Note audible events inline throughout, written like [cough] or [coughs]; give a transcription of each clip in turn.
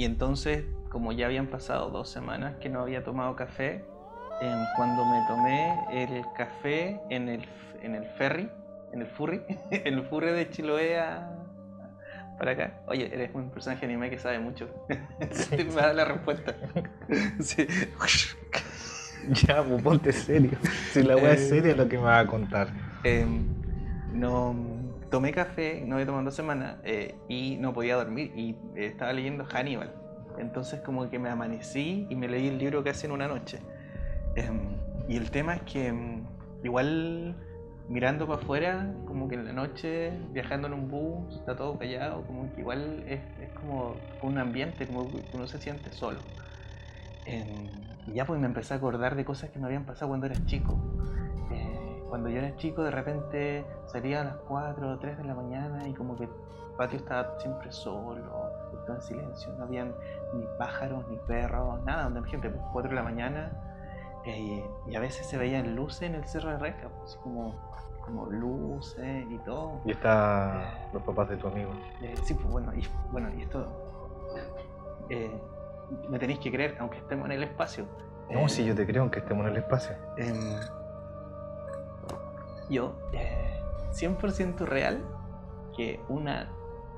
y entonces, como ya habían pasado dos semanas que no había tomado café, em, cuando me tomé el café en el, en el ferry, en el furry, [laughs] en el furry de Chiloé a- para acá. Oye, eres un personaje anime que sabe mucho. [laughs] me da la respuesta. [laughs] Sí. Ya, pues ponte serio. Si la es Eh. seria lo que me va a contar. Em, no tomé café, no había tomado dos semanas eh, y no podía dormir y eh, estaba leyendo Hannibal. Entonces como que me amanecí y me leí el libro casi en una noche. Em, y el tema es que em, igual mirando para afuera, como que en la noche, viajando en un bus, está todo callado, como que igual es, es como un ambiente, como que uno se siente solo. Em, y ya pues me empecé a acordar de cosas que me habían pasado cuando era chico. Eh, cuando yo era chico, de repente salía a las 4 o 3 de la mañana y como que el patio estaba siempre solo, estaba en silencio, no habían ni pájaros, ni perros, nada, donde gente, pues 4 de la mañana eh, y a veces se veían luces en el cerro de Reca, pues como, como luces y todo. Y está los papás de tu amigo. Eh, sí, pues bueno, y, bueno, y esto eh, me tenéis que creer, aunque estemos en el espacio. No, eh, si yo te creo aunque estemos en el espacio. Yo, eh, 100% real, que una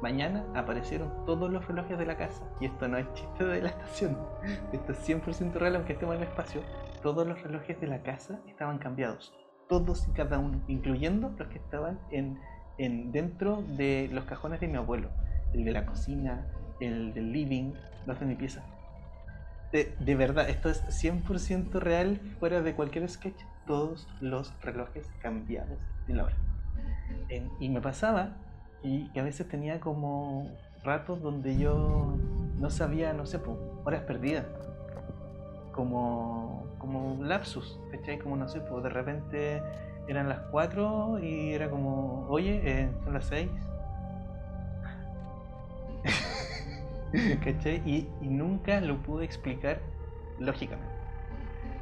mañana aparecieron todos los relojes de la casa. Y esto no es chiste de la estación. Esto es 100% real, aunque estemos en el espacio. Todos los relojes de la casa estaban cambiados. Todos y cada uno, incluyendo los que estaban en, en dentro de los cajones de mi abuelo. El de la cocina, el del living, los de mi pieza. De, de verdad, esto es 100% real, fuera de cualquier sketch. Todos los relojes cambiados de la hora. En- y me pasaba y que a veces tenía como ratos donde yo no sabía, no sé, po, horas perdidas. Como, como lapsus, ¿cachai? Como no sé, pues de repente eran las 4 y era como, oye, eh, son las 6. [laughs] ¿Cachai? Y, y nunca lo pude explicar lógicamente.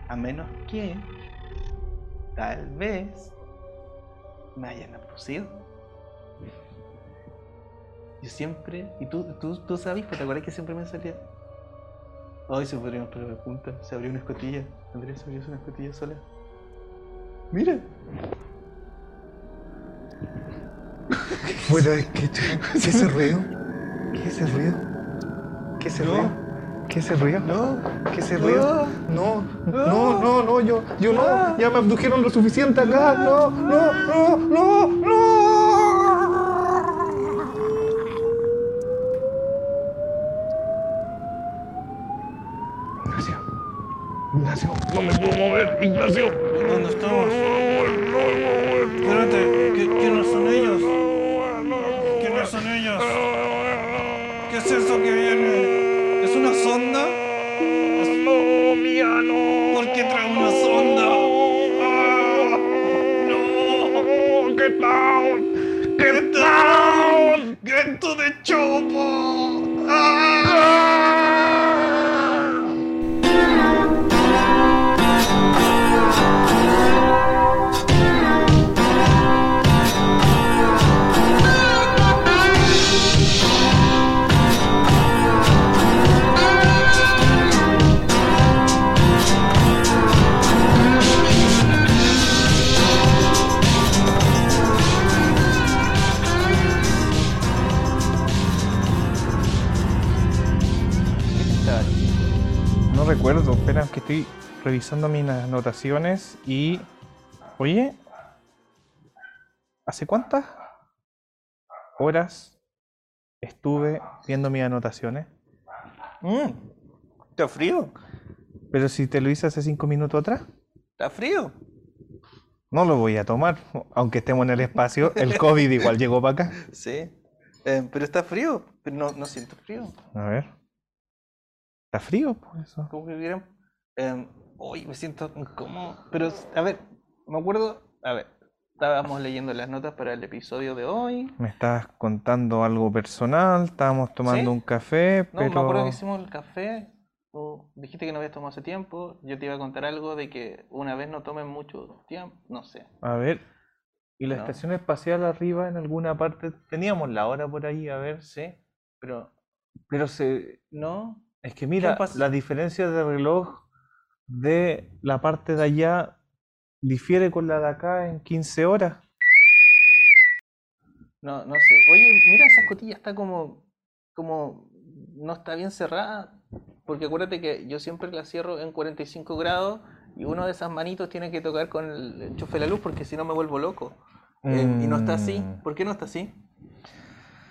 A menos que tal vez me hayan abducido. Yo siempre, y tú, tú, tú sabes, pues te acuerdas que siempre me salía. Ay, se podrían poner la punta, se abrió una escotilla. Andrés se abrió una escotilla sola. Mira, Fuera de sketch. ¿Qué es ese ruido? ¿Qué es ese ruido? ¿Qué es ese ruido? ¿Qué ese ruido? no, ¿Qué ese ruido? No, no, no, no, yo, yo no, ya me abdujeron lo suficiente acá, no, no, no, no, no. Ignacio, Ignacio, no me puedo mover, Ignacio. ¿Dónde estamos? Recuerdo, espera, que estoy revisando mis anotaciones y. Oye, ¿hace cuántas horas estuve viendo mis anotaciones? Mm, ¿Está frío? Pero si te lo hice hace cinco minutos atrás, ¿Está frío? no lo voy a tomar. Aunque estemos en el espacio, el COVID igual llegó para acá. [laughs] Sí. Eh, pero está frío. Pero no, no siento frío. A ver. ¿Está frío? Por eso. ¿Cómo que vieron? Eh, uy, me siento incómodo. Pero, a ver, me acuerdo. A ver, estábamos leyendo las notas para el episodio de hoy. Me estabas contando algo personal, estábamos tomando ¿Sí? un café, No, me pero. acuerdo que hicimos el café. Tú dijiste que no habías tomado hace tiempo. Yo te iba a contar algo de que una vez no tomen mucho tiempo. No sé. A ver. ¿Y la No. estación espacial arriba en alguna parte? Teníamos la hora por ahí, a ver. Sí, pero Pero se, ¿No? Es que mira, la diferencia de reloj de la parte de allá difiere con la de acá en 15 horas. No, no sé. Oye, mira, esa escotilla está como, como, no está bien cerrada. Porque acuérdate que yo siempre la cierro en 45 grados y uno de esas manitos tiene que tocar con el enchufe de la luz porque si no me vuelvo loco. Eh, y no está así. ¿Por qué no está así?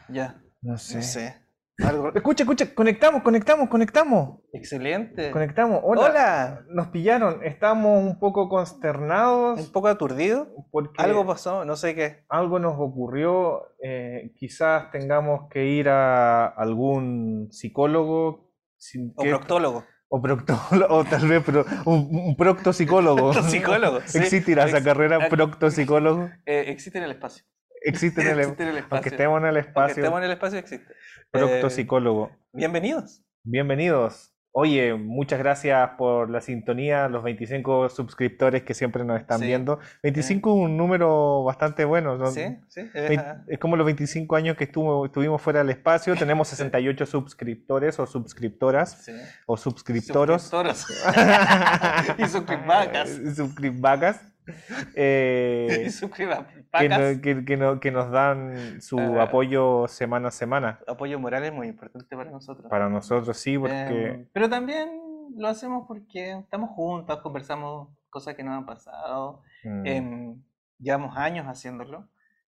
Ya, No sé. no sé. Algo... Escucha, escucha, conectamos, conectamos, conectamos. Excelente. Conectamos. Hola. Hola. Nos pillaron. Estamos un poco consternados Un poco aturdido. porque Algo pasó, no sé qué. algo nos ocurrió. eh, quizás tengamos que ir a algún psicólogo. sin O que- proctólogo. o proctólogo, o tal vez un, un proctopsicólogo. [laughs] Proctopsicólogo, sí. ¿Existirá esa Ex- carrera ex- proctopsicólogo? Eh, existe en el espacio. Existe en el, Existe en el espacio. aunque estemos en el Aunque espacio, estemos en el espacio, existe. Eh, proctopsicólogo. bienvenidos. Bienvenidos. Oye, muchas gracias por la sintonía, los 25 suscriptores que siempre nos están Sí. viendo. 25 es un número bastante bueno. ¿no? ¿Sí? ¿Sí? Eh, Es como los 25 años que estuvo, estuvimos fuera del espacio. Tenemos [laughs] 68 suscriptores o suscriptoras sí. o suscriptoros. Suscriptoros. [laughs] y suscripvacas. [laughs] Suscripvacas. [laughs] Eh, [laughs] que, no- que- que no- que nos dan su Ah. apoyo semana a semana. Apoyo moral es muy importante para nosotros. Para nosotros sí, porque Em, pero también lo hacemos porque estamos juntos, conversamos cosas que nos han pasado. mm, Em, llevamos años haciéndolo.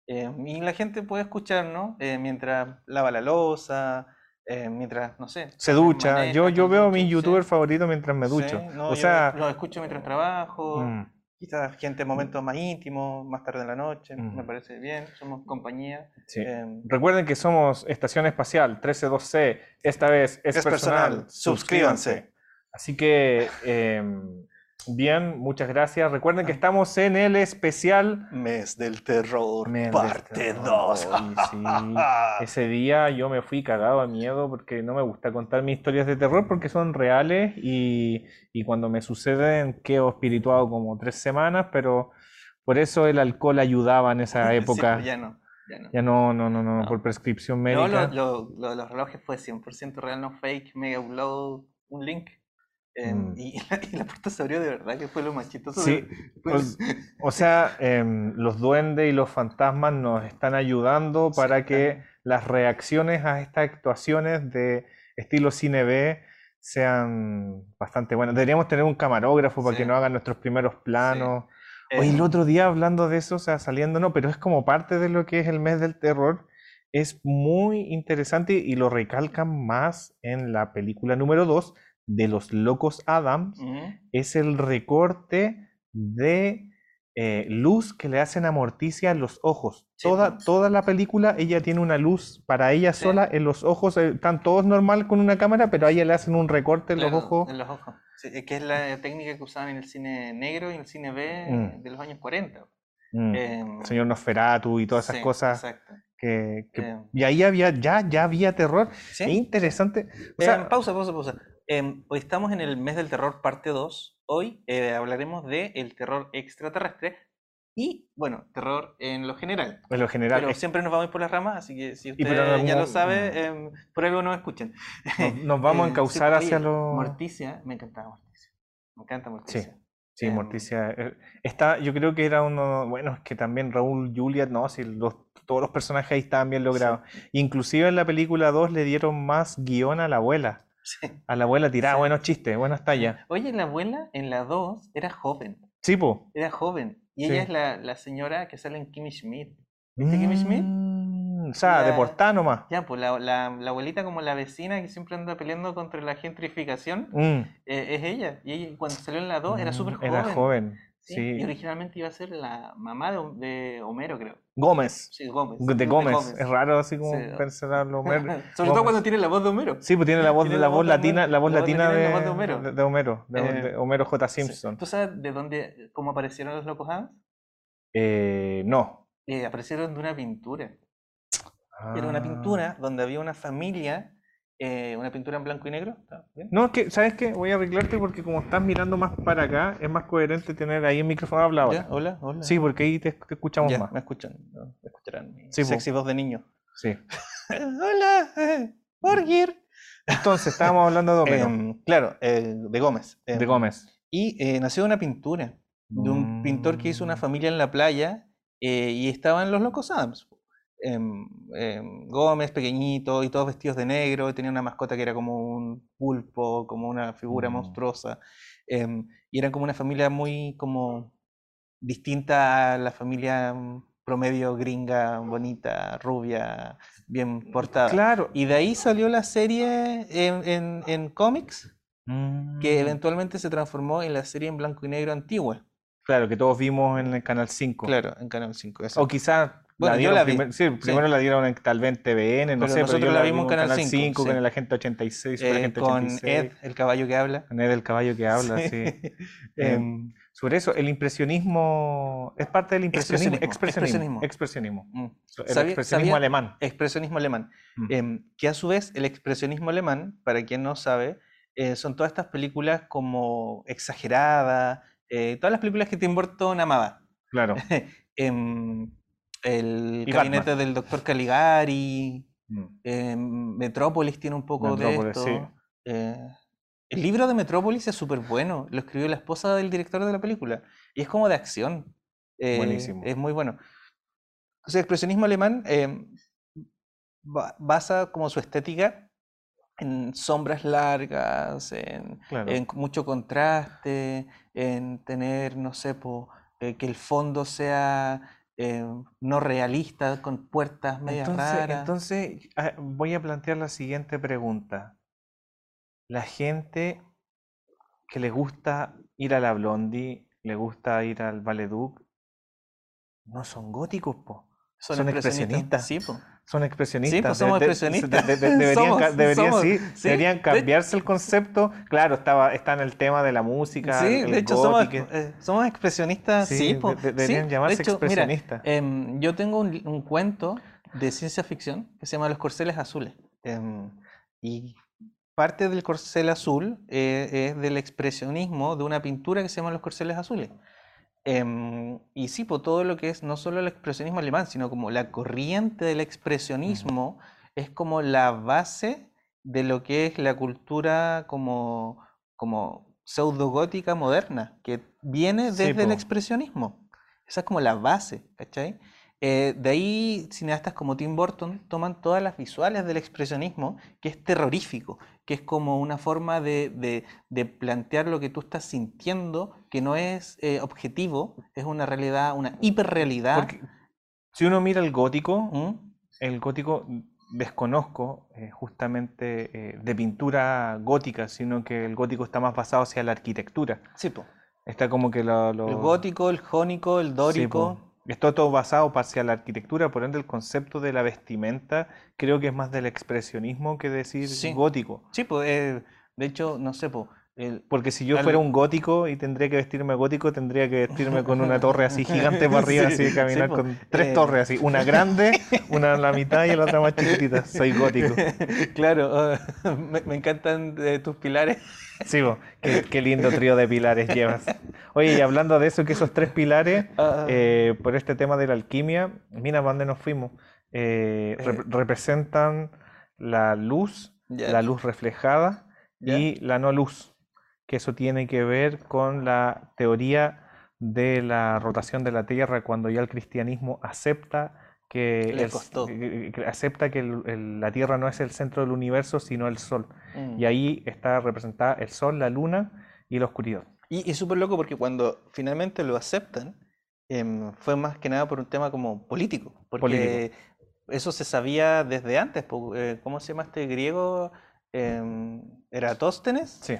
Em, y la gente puede escucharnos eh, mientras lava la loza, eh, mientras, no sé. se ducha. maneja, Yo, yo veo a mis sí. youtubers favoritos mientras me Sí, ducho. no, o sea, lo escucho mientras trabajo. mm, Quizás gente en momentos más íntimos, más tarde en la noche, me parece bien, somos compañía. sí. Em, Recuerden que somos Estación Espacial 132C. Esta vez es, Es personal. personal, suscríbanse. Así que, em, bien, muchas gracias. Recuerden que estamos en el especial Mes del terror, del parte Terror. 2. Ay, sí. [laughs] Ese día yo me fui cagado a miedo porque no me gusta contar mis historias de terror porque son reales y, y cuando me suceden quedo espirituado como tres semanas, pero por eso el alcohol ayudaba en esa [laughs] Sí, época. pues ya no, ya no. Ya no, no, no, no, No. por prescripción No, médica. lo, lo- lo de los relojes fue 100% real, no fake, me upload un link. Mm. [laughs] y, la, y la puerta se abrió de verdad, que fue lo más chistoso. Sí, de- pues, O sea, em, los duendes y los fantasmas nos están ayudando Sí, para que claro. las reacciones a estas actuaciones de estilo cine B sean bastante buenas. Deberíamos tener un camarógrafo para que nos hagan nuestros primeros planos. Oye, el em, otro día hablando de eso, o sea, saliendo, no, pero es como parte de lo que es el mes del terror. Es muy interesante y lo recalcan más en la película número 2 de Los Locos Adams ujú, es el recorte de eh, luz que le hacen a Morticia en los ojos. Sí, Toda, pues. toda la película ella tiene una luz para ella Sí. sola en los ojos. eh, Están todos normal con una cámara, pero a ella le hacen un recorte en los claro, ojos. En los ojos. Sí, es que es la técnica que usaban en el cine negro y en el cine B Mm. de los años 40. Mm, Em, Señor Nosferatu y todas esas cosas. Exacto. Que, que- Em, y ahí había, ya, ya había terror. Es interesante. O Em, sea, pausa, pausa, pausa. Em, hoy estamos en el mes del terror parte 2. Hoy eh, hablaremos de el terror extraterrestre y, bueno, terror en lo general. en lo general, Pero es- siempre nos vamos por las ramas, así que si usted algún ya lo sabe, em, por algo nos escuchan. nos, nos [laughs] vamos a Eh, encauzar sí, hacia lo... Morticia, me encantaba Morticia. Me encanta Morticia. Sí, Em, Morticia. eh, Está, yo creo que era uno, bueno, es que también Raúl Juliet, no, si los, todos los personajes ahí estaban bien logrados. Inclusive en la película 2 le dieron más guion a la abuela. Sí. A la abuela tiraba Sí. buenos chistes, buenas tallas. Oye, la abuela en la 2 era joven. Sí, po. Era joven. Y Sí. ella es la, la señora que sale en Kimmy Schmidt. ¿Viste Kimmy Schmidt? Mm, o sea, de La- portada nomás. Ya, pues la, la, abuelita como la vecina que siempre anda peleando contra la gentrificación, Mm, eh, es ella. Y ella cuando salió en la 2 era mm, súper joven. Era joven, ¿sí? sí. Y originalmente iba a ser la mamá de, Hom- de Homero, creo. Gómez. Sí, Gómez. De Gómez. Es raro así como Sí. pensarlo. Homer- [laughs] Sobre todo cuando tiene la voz de Homero. Sí, pues tiene la voz, Tiene la la voz latina, Homero. la voz La voz latina de, la voz de Homero. de- Homero, Eh, Homero J. Sí. Simpson. ¿Tú sabes de dónde, cómo aparecieron los locos Adams? Eh, no. Eh, aparecieron de una pintura. Era una Ah. pintura donde había una familia, eh, una pintura en blanco y negro. No, es que, ¿sabes qué? Voy a arreglarte porque como estás mirando más para acá, es más coherente tener ahí el micrófono habla ahora. ¿Ya? Hola, hola. Sí, porque ahí te, te escuchamos Ya, más. me escuchan. Me escucharán. mi Sí. Sexy voz de niño. Sí. [laughs] Hola, eh, Borgir. Entonces, estábamos hablando de Homero. Em, claro, eh, de Gómez. de Em, Gómez. Y eh, nació de una pintura, de un pintor que hizo una Mm. familia en la playa y estaban los locos Adams. Em, em, Gómez, pequeñito, y todos vestidos de negro, y tenía una mascota que era como un pulpo, como una figura Mm. monstruosa. em, y eran como una familia muy como distinta a la familia mm, promedio gringa, bonita, rubia, bien portada. Claro. Y de ahí salió la serie en, en- en cómics, que Mm. eventualmente se transformó en la serie en blanco y negro antigua. Claro, que todos vimos en el Canal 5. Claro, en Canal 5. O quizás Bueno, la yo la vi. primer- sí, primero la dieron en, tal vez en TVN, no Pero sé, pero nosotros yo la vimos en Canal 5, 5 con el Agente 86, Super Eh, Agente con 86, Ed, el caballo que habla. con Ed el caballo que habla, sí. [laughs] Em, sobre eso, el impresionismo es parte del impresionismo, Expresionismo, expresionismo, expresionismo. Mm. El Sabía- expresionismo sabía- alemán. Expresionismo alemán. Mm. Em, que a su vez el expresionismo alemán, para quien no sabe, eh, son todas estas películas como exageradas, eh, todas las películas que Tim Burton amaba. Claro. [laughs] El Y gabinete Batman. del doctor Caligari, Mm. em, Metrópolis tiene un poco de esto. sí. eh, el libro de Metrópolis es súper bueno, lo escribió la esposa del director de la película y es como de acción. eh, Buenísimo. Es muy bueno. O sea, el expresionismo alemán em, ba- basa como su estética en sombras largas, en, Claro. en mucho contraste, en tener, no sé, po, eh, que el fondo sea eh, no realista, con puertas medias Entonces, raras. entonces ah, voy a plantear la siguiente pregunta. La gente que le gusta ir a la Blondie, le gusta ir al Valeduc, no son góticos, po. son expresionistas. Sí, po. Son expresionistas. pues somos de- expresionistas. de- de- deberían, [laughs] Somos, deberían, somos, sí, sí. deberían De- cambiarse el concepto. Claro, estaba, está en el tema de la música. Sí, el de hecho somos, eh, somos expresionistas, sí, Sí, Sí, deberían de llamarse hecho, mira, expresionistas. em, yo tengo un cuento de ciencia ficción que se llama Los Corceles Azules. em, y parte del corcel azul eh, es del expresionismo de una pintura que se llama Los Corceles Azules. Em, y sí, por todo lo que es no solo el expresionismo alemán, sino como la corriente del expresionismo es como la base de lo que es la cultura como, como pseudogótica moderna, que viene Sí, desde el po. expresionismo. Esa es como la base, ¿cachai? Eh, de ahí cineastas como Tim Burton toman todas las visuales del expresionismo, que es terrorífico, que es como una forma de, de- de plantear lo que tú estás sintiendo, que no es eh, objetivo, es una realidad, una hiperrealidad. Porque si uno mira el gótico, ¿Mm? el gótico desconozco eh, justamente de pintura gótica, sino que el gótico está más basado hacia la arquitectura. Sí, po. Está como que lo, lo- El gótico, el jónico, el dórico. Está todo basado hacia la arquitectura, por ende el concepto de la vestimenta creo que es más del expresionismo que decir Sí. gótico. Sí, pues, eh, de hecho, no sé, po, el- Porque si yo Al- fuera un gótico y tendría que vestirme gótico, tendría que vestirme con una torre así [laughs] gigante para arriba, Sí, así de caminar sí, con tres Eh, torres así, una grande, una en la mitad y la otra más chiquitita. Soy gótico. [laughs] claro, ah, [laughs] me, me encantan eh, tus pilares. Sí, po, qué, qué lindo trío de pilares llevas. Oye, y hablando de eso, que esos tres pilares, Ah, eh, por este tema de la alquimia, mira para dónde nos fuimos. Rep- representan la luz, la luz reflejada y la no luz, que eso tiene que ver con la teoría de la rotación de la Tierra cuando ya el cristianismo acepta que, Le el- costó. que- que acepta que el- el- la Tierra no es el centro del universo, sino el Sol. Mm. Y ahí está representada el Sol, la Luna y la oscuridad. Y es súper loco porque cuando finalmente lo aceptan, em, fue más que nada por un tema como político. Porque eso se sabía desde antes. eh, ¿Cómo se llama este griego? Em, Eratóstenes. Sí.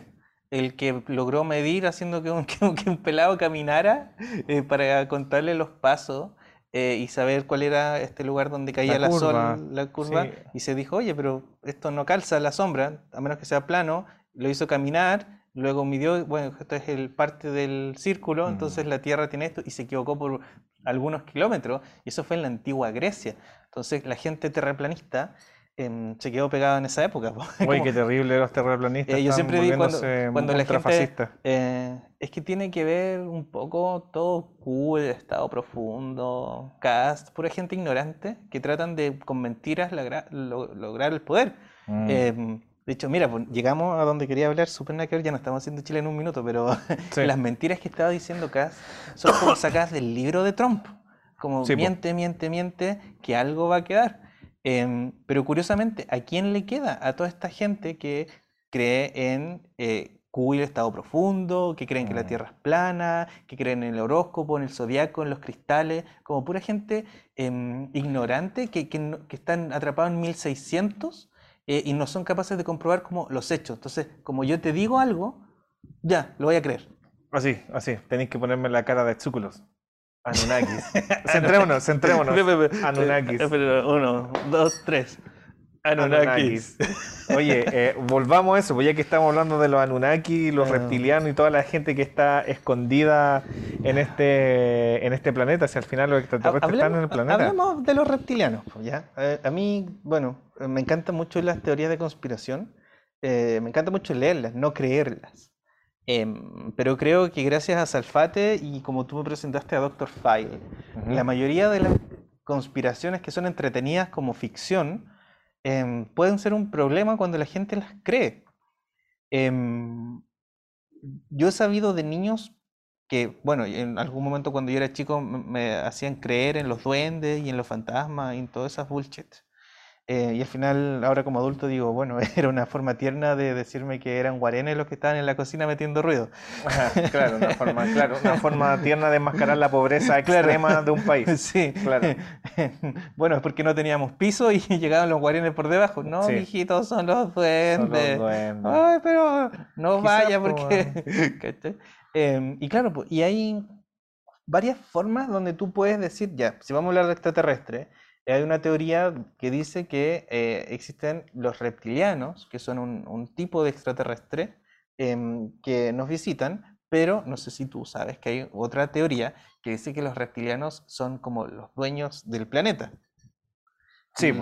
El que logró medir haciendo que un, [laughs] que un- que un pelado caminara eh, para contarle los pasos eh, y saber cuál era este lugar donde caía la, curva, sol, la curva, sí. y se dijo, oye, pero esto no calza la sombra, a menos que sea plano, lo hizo caminar, luego midió, bueno, esto es el parte del círculo, entonces Mm. la Tierra tiene esto, y se equivocó por algunos kilómetros, y eso fue en la antigua Grecia. Entonces la gente terraplanista em, se quedó pegada en esa época. po. [laughs] Uy, qué terrible los terraplanistas. eh, yo siempre digo cuando, cuando la gente eh, es que tiene que ver un poco todo cool, estado profundo, cast, pura gente ignorante que tratan de con mentiras logra- lo- lograr el poder. Mm. Em, De hecho, mira, pues, llegamos a donde quería hablar, super nada ya no estamos haciendo Chile en un minuto, pero [laughs] las mentiras que estaba diciendo Cass son como sacadas del libro de Trump. Como miente, miente, miente, que algo va a quedar. Em, pero curiosamente, ¿a quién le queda? A toda esta gente que cree en eh, el estado profundo, que creen que la mm. Tierra es plana, que creen en el horóscopo, en el zodiaco, en los cristales, como pura gente em, ignorante que, que, que, están atrapados en 1600 eh, y no son capaces de comprobar como los hechos. Entonces, como yo te digo algo, ya, lo voy a creer. Así, así, tenéis que ponerme la cara de Tsúculos. Anunnakis. [laughs] centrémonos, centrémonos. Anunnakis. Uno, dos, tres. Anunnakis. Oye, eh, volvamos a eso, pues ya que estamos hablando de los Anunnaki, los ah. reptilianos y toda la gente que está escondida en este, en este planeta, si al final los extraterrestres están en el planeta. Hablamos de los reptilianos, pues, ¿ya? Eh, a mí, bueno, me encantan mucho las teorías de conspiración, eh, me encanta mucho leerlas, no creerlas. Em, pero creo que gracias a Salfate y como tú me presentaste a Dr. File, la mayoría de las conspiraciones que son entretenidas como ficción, Em, pueden ser un problema cuando la gente las cree. Em, yo he sabido de niños que, bueno, en algún momento cuando yo era chico me, hacían creer en los duendes y en los fantasmas y en todas esas bullshit. Eh, y al final, ahora como adulto, digo, bueno, [laughs] era una forma tierna de decirme que eran guarenes los que estaban en la cocina metiendo ruido. claro, una [laughs] forma, claro, una forma tierna de enmascarar la pobreza [laughs] extrema de un país. Sí, claro. bueno, es porque no teníamos piso y llegaban los guarenes por debajo. No, hijitos, son los duendes. Ay, pero no vaya porque... Em, y claro, y hay varias formas donde tú puedes decir, ya, si vamos a hablar de extraterrestre, hay una teoría que dice que eh, existen los reptilianos, que son un, tipo de extraterrestre em, que nos visitan, pero no sé si tú sabes que hay otra teoría que dice que los reptilianos son como los dueños del planeta. Sí.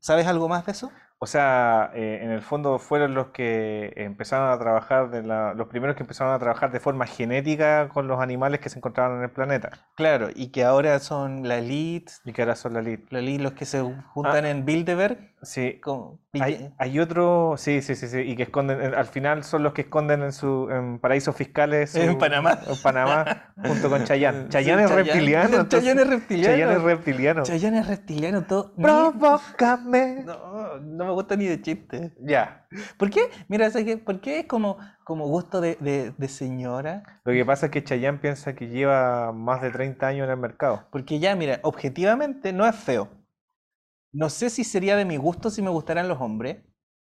¿Sabes algo más de eso? O sea, eh, en el fondo fueron los que empezaron a trabajar, de los primeros que empezaron a trabajar de forma genética con los animales que se encontraban en el planeta. Claro, y que ahora son la elite. Y que ahora son la elite. La elite, los que se juntan ah. en Bilderberg. Sí. hay, hay, otro, sí, sí, sí, sí, y que esconden, al final son los que esconden en su en paraísos fiscales. en Panamá. En Panamá, junto con Chayanne. Chayanne es reptiliano. [laughs] Chayanne es reptiliano. Chayanne es reptiliano. Chayanne es reptiliano, todo. Provócame. [laughs] No, no me gusta ni de chiste. Ya. ¿Por qué? Mira, ¿por qué es como, como gusto de, de, de, señora? Lo que pasa es que Chayanne piensa que lleva más de 30 años en el mercado. Porque ya, mira, objetivamente no es feo. No sé si sería de mi gusto si me gustaran los hombres.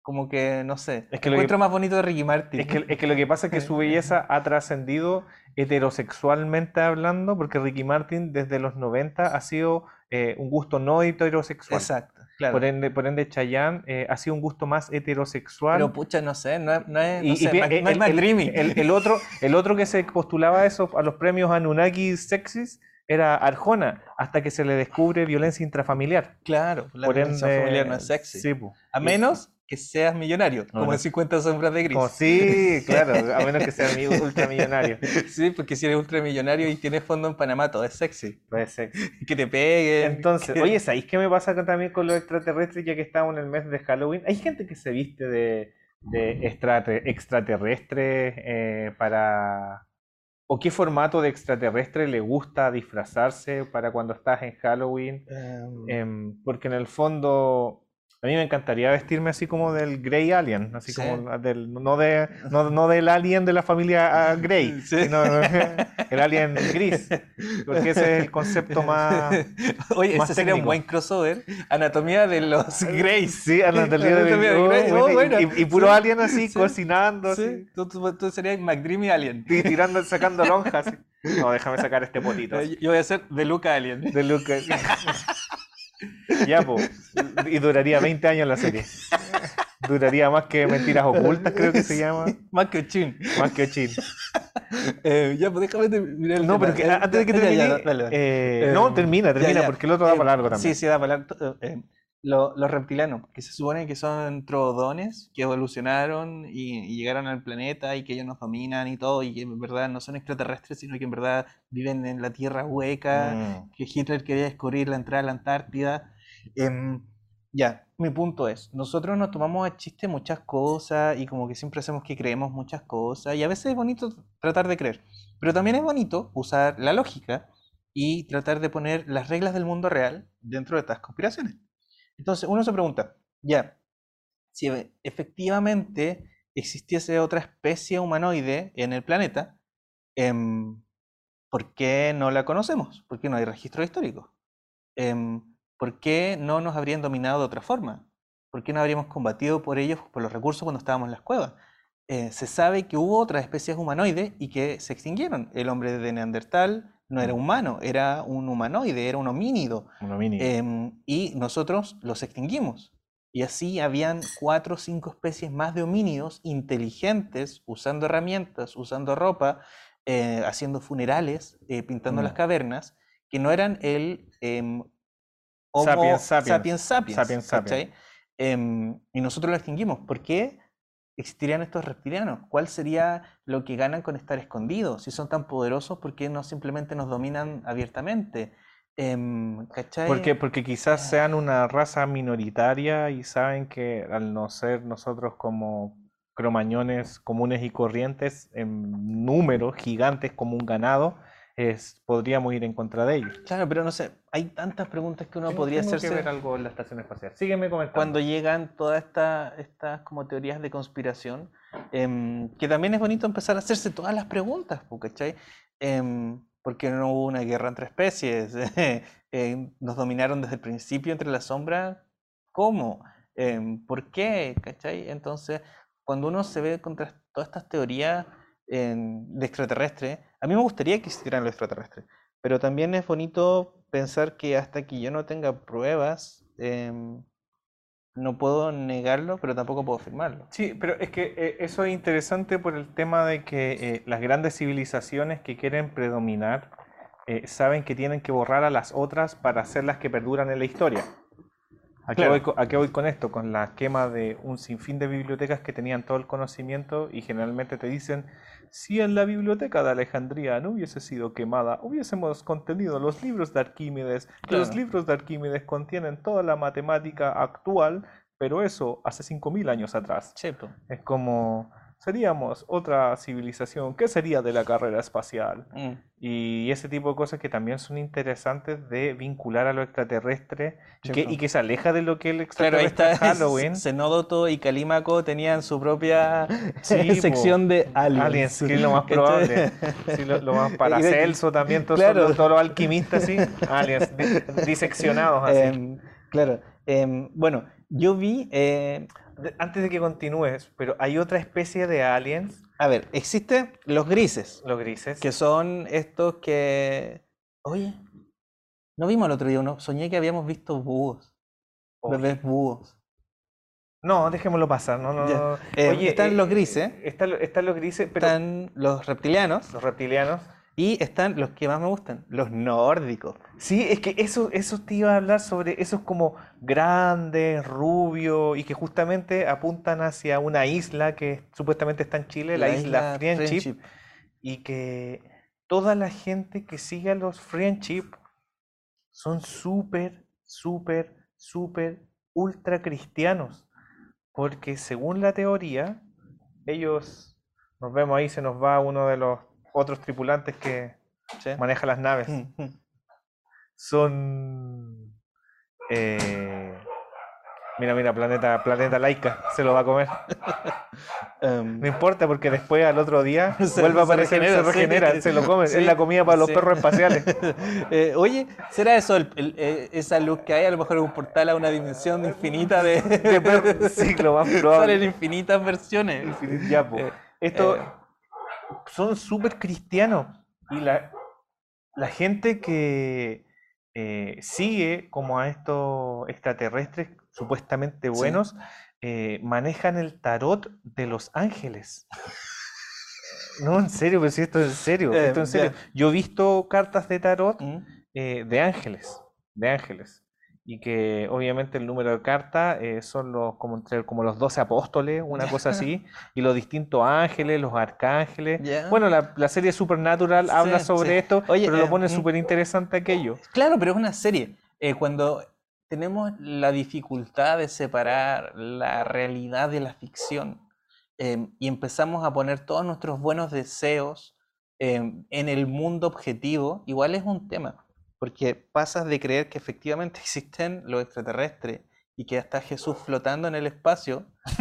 Como que, no sé. Es que lo encuentro más bonito de Ricky Martin. Es que, es que lo que pasa es que su [laughs] belleza ha trascendido heterosexualmente hablando, porque Ricky Martin desde los 90 ha sido eh, un gusto no heterosexual. Exacto. Claro. Por ende, por ende Chayanne eh, ha sido un gusto más heterosexual. Pero pucha, no sé, no es, no es, no sé, el, el, otro, el otro que se postulaba eso a los premios Anunnaki Sexys era Arjona, hasta que se le descubre violencia intrafamiliar. Claro, la violencia familiar no es sexy. Sí, a menos que seas millonario, como en 50 sombras de gris. sí, claro, a menos que seas [laughs] ultramillonario. sí, porque si eres ultramillonario y tienes fondo en Panamá, todo es sexy. Todo es sexy. Que te peguen. Entonces, oye, ¿sabéis qué me pasa también con los extraterrestres ya que estamos en el mes de Halloween? Hay gente que se viste de, de extraterrestres eh, para ¿O qué formato de extraterrestre le gusta disfrazarse para cuando estás en Halloween? Em. Em, porque en el fondo a mí me encantaría vestirme así como del Grey Alien, así como del, no, de, no, del alien de la familia ah, Grey, [laughs] sino el alien gris, porque ese es el concepto [laughs] más. Oye, ese sería un buen crossover. Anatomía de los Greys. Sí, anatomía, de, los Greys. Oh, y, puro alien así, cocinando. Sí. Tú, tú, serías McDreamy Alien. Y tirando, sacando lonjas. No, déjame sacar este potito. [laughs] Yo voy a ser de Luca Alien. De Luca. Ya, pues. Y duraría 20 años la serie. Duraría más que Mentiras Ocultas, creo que se llama. Más que Ochin. Más que Ochin. Eh, ya, pues déjame terminar el No, pero antes de que termine. Eh, no, termina, termina, porque el otro da para largo también. Sí, sí, da para largo. Eh, los reptilianos, que se supone que son trodones que evolucionaron y, llegaron al planeta y que ellos nos dominan y todo, y que en verdad no son extraterrestres, sino que en verdad viven en la tierra hueca, mm. que Hitler quería descubrir la entrada a la Antártida. Em, Ya, mi punto es, nosotros nos tomamos a chiste muchas cosas y como que siempre hacemos que creemos muchas cosas y a veces es bonito tratar de creer, pero también es bonito usar la lógica y tratar de poner las reglas del mundo real dentro de estas conspiraciones. Entonces uno se pregunta, ya, si efectivamente existiese otra especie humanoide en el planeta, em, ¿por qué no la conocemos? ¿Por qué no hay registro histórico? Em, ¿por qué no nos habrían dominado de otra forma? ¿Por qué no habríamos combatido por ellos, por los recursos cuando estábamos en las cuevas? Eh, se sabe que hubo otras especies humanoides y que se extinguieron. El hombre de Neandertal no era humano, era un humanoide, era un homínido. Un homínido. Em, y nosotros los extinguimos. Y así habían cuatro o cinco especies más de homínidos inteligentes, usando herramientas, usando ropa, eh, haciendo funerales, eh, pintando las mm. cavernas, que no eran el em, Homo sapiens sapiens. sapiens, em, y nosotros lo extinguimos. ¿Por qué existirían estos reptilianos? ¿Cuál sería lo que ganan con estar escondidos? Si son tan poderosos, ¿por qué no simplemente nos dominan abiertamente? Eh, porque, porque quizás ah. sean una raza minoritaria y saben que al no ser nosotros como cromañones comunes y corrientes en números gigantes como un ganado, es, podríamos ir en contra de ellos. Claro, pero no sé, hay tantas preguntas que uno podría hacerse. Que ver algo en la estación espacial. Sígueme comentando. Cuando llegan todas estas como teorías de conspiración, em, que también es bonito empezar a hacerse todas las preguntas, ¿cachai? Eh, porque no hubo una guerra entre especies. [laughs] Eh, nos dominaron desde el principio entre la sombra. ¿Cómo? ¿Por qué? ¿Cachai? Entonces, cuando uno se ve contra todas estas teorías de extraterrestre, a mí me gustaría que existieran los extraterrestres, pero también es bonito pensar que hasta que yo no tenga pruebas, em, no puedo negarlo, pero tampoco puedo afirmarlo. Sí, pero es que eh, eso es interesante por el tema de que eh, las grandes civilizaciones que quieren predominar eh, saben que tienen que borrar a las otras para hacer las que perduran en la historia. ¿A qué, voy, con esto? Con la quema de un sinfín de bibliotecas que tenían todo el conocimiento y generalmente te dicen, si en la biblioteca de Alejandría no hubiese sido quemada, hubiésemos contenido los libros de Arquímedes. Los libros de Arquímedes contienen toda la matemática actual, pero eso hace 5.000 años atrás. Es como seríamos otra civilización. ¿Qué sería de la carrera espacial? Mm. Y ese tipo de cosas que también son interesantes de vincular a lo extraterrestre y que, se aleja de lo que el extraterrestre claro, ahí está, [laughs] Halloween. Senódoto y Calímaco tenían su propia [laughs] [laughs] sección de aliens. Aliens, que es lo más probable. sí, lo, más Paracelso también, todos, los, alquimistas, sí. Aliens, diseccionados así. Em, claro. Em, bueno, yo vi... Eh, antes de que continúes, pero hay otra especie de aliens. A ver, existen los grises. Los grises. Que son estos que. Oye, no vimos el otro día uno. Soñé que habíamos visto búhos. Bebés búhos. No, dejémoslo pasar. No, no, eh, Oye, están eh, los grises. Están, están los grises, pero. Están los reptilianos. Los reptilianos. Y están los que más me gustan, los nórdicos. Sí, es que eso, eso te iba a hablar sobre esos como grandes, rubios, y que justamente apuntan hacia una isla que supuestamente está en Chile, la, isla, Friendship, y que toda la gente que sigue a los Friendship son súper, súper, súper, ultra cristianos. Porque según la teoría, ellos, nos vemos ahí, se nos va uno de los otros tripulantes que manejan las naves. Son. Eh, mira, mira, planeta, planeta laica, se lo va a comer. [laughs] Em, no importa porque después al otro día [laughs] vuelve a aparecer, se regenera, se, lo come. es la comida para los perros espaciales. [laughs] Eh, oye, ¿será eso eh, esa luz que hay? A lo mejor es un portal a una dimensión infinita de, de sí, lo más probable. Salen infinitas versiones. ya, Esto son súper cristianos. Y la, la gente que eh, sigue como a estos extraterrestres supuestamente buenos, eh, manejan el tarot de los ángeles. No, en serio, pero si esto es en serio. Eh, esto en serio. Yo he visto cartas de tarot mm. de ángeles, de ángeles y que obviamente el número de cartas eh, son los como entre como los 12 apóstoles, una cosa [laughs] así, y los distintos ángeles, los arcángeles. Bueno, la, la, serie Supernatural habla sobre esto, pero lo eh, pone mm. súper interesante aquello. Claro, pero es una serie. Eh, cuando tenemos la dificultad de separar la realidad de la ficción em, y empezamos a poner todos nuestros buenos deseos em, en el mundo objetivo, igual es un tema, porque pasas de creer que efectivamente [laughs] existen los extraterrestres y que está Jesús flotando en el espacio. [laughs]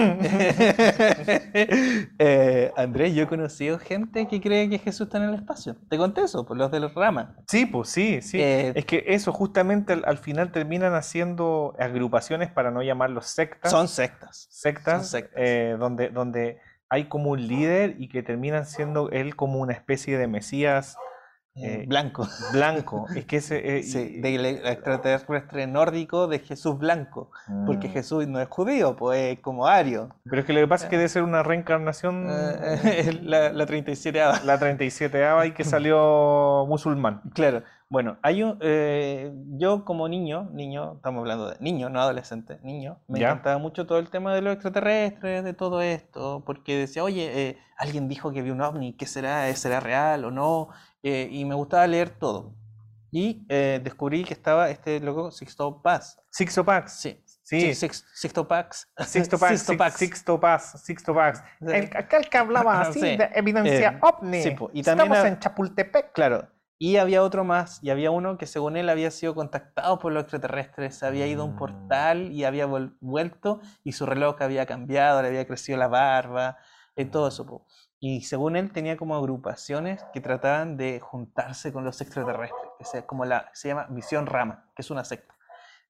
eh, Andrés, yo he conocido gente que cree que Jesús está en el espacio. Te conté eso, por los de los ramas. Sí, pues sí, sí. Eh, es que eso justamente al, final terminan haciendo agrupaciones para no llamarlos sectas. Son sectas. Sectas, eh, donde, donde hay como un líder y que terminan siendo él como una especie de mesías eh, blanco. [laughs] Blanco. Es que ese. Eh, sí, del extraterrestre nórdico de Jesús blanco. Porque mm. Jesús no es judío, pues es como ario. Pero es que lo que pasa es que debe ser una reencarnación. Eh, [laughs] la, la 37 ava La 37 ava y que [laughs] salió musulmán. Claro. Bueno, hay un, yo como niño, niño, estamos hablando de niño, no adolescente, niño, me encantaba mucho todo el tema de los extraterrestres, de todo esto, porque decía, oye, alguien dijo que vio un ovni, ¿qué será? ¿Será real o no? Eh, y me gustaba leer todo. Y eh, descubrí que estaba este loco Sixto Paz. Sixto Paz. Sí. Sí. Sixto Paz. Sixto Paz. Sixto Paz. Sixto Paz. Sixto Paz. El, aquel que hablaba [laughs] así de evidencia eh, ovni. Sí, y también Estamos en Chapultepec. Claro. Y había otro más, y había uno que según él había sido contactado por los extraterrestres, había ido a un mm. portal y había vuelto y su reloj había cambiado, le había crecido la barba, y todo eso. Y según él tenía como agrupaciones que trataban de juntarse con los extraterrestres, que sea como la, se llama Misión Rama, que es una secta.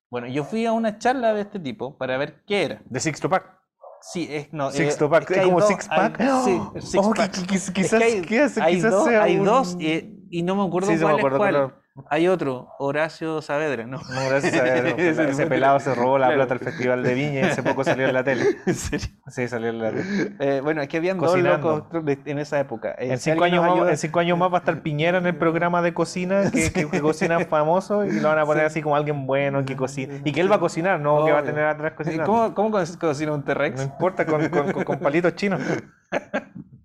Bueno, yo fui a una charla de este tipo para ver qué era. ¿De Sixto Pack? Sí, es, no, Sixto Pack, es, como Six Pack. sí, Six oh, Pack. Quizás, hay, quizás, hay, dos, hay dos y, y, no me acuerdo sí, cuál me acuerdo, es cuál. Hay otro, Horacio Saavedra, ¿no? No, Horacio Saavedra. [laughs] ese, pelado se robó la plata al Festival de Viña y hace poco salió en la tele. [laughs] ¿En serio? Sí, salió en la tele. Eh, bueno, aquí habían dos locos en esa época. Eh, en, cinco años más, en, cinco años más, va a estar Piñera en el programa de cocina, que, que, [laughs] cocina famoso, y lo van a poner así como alguien bueno que cocina. Y que él va a cocinar, no que va a tener atrás cocinando. ¿Cómo, ¿Cómo cocina un T-Rex? No importa, con, con, con palitos chinos.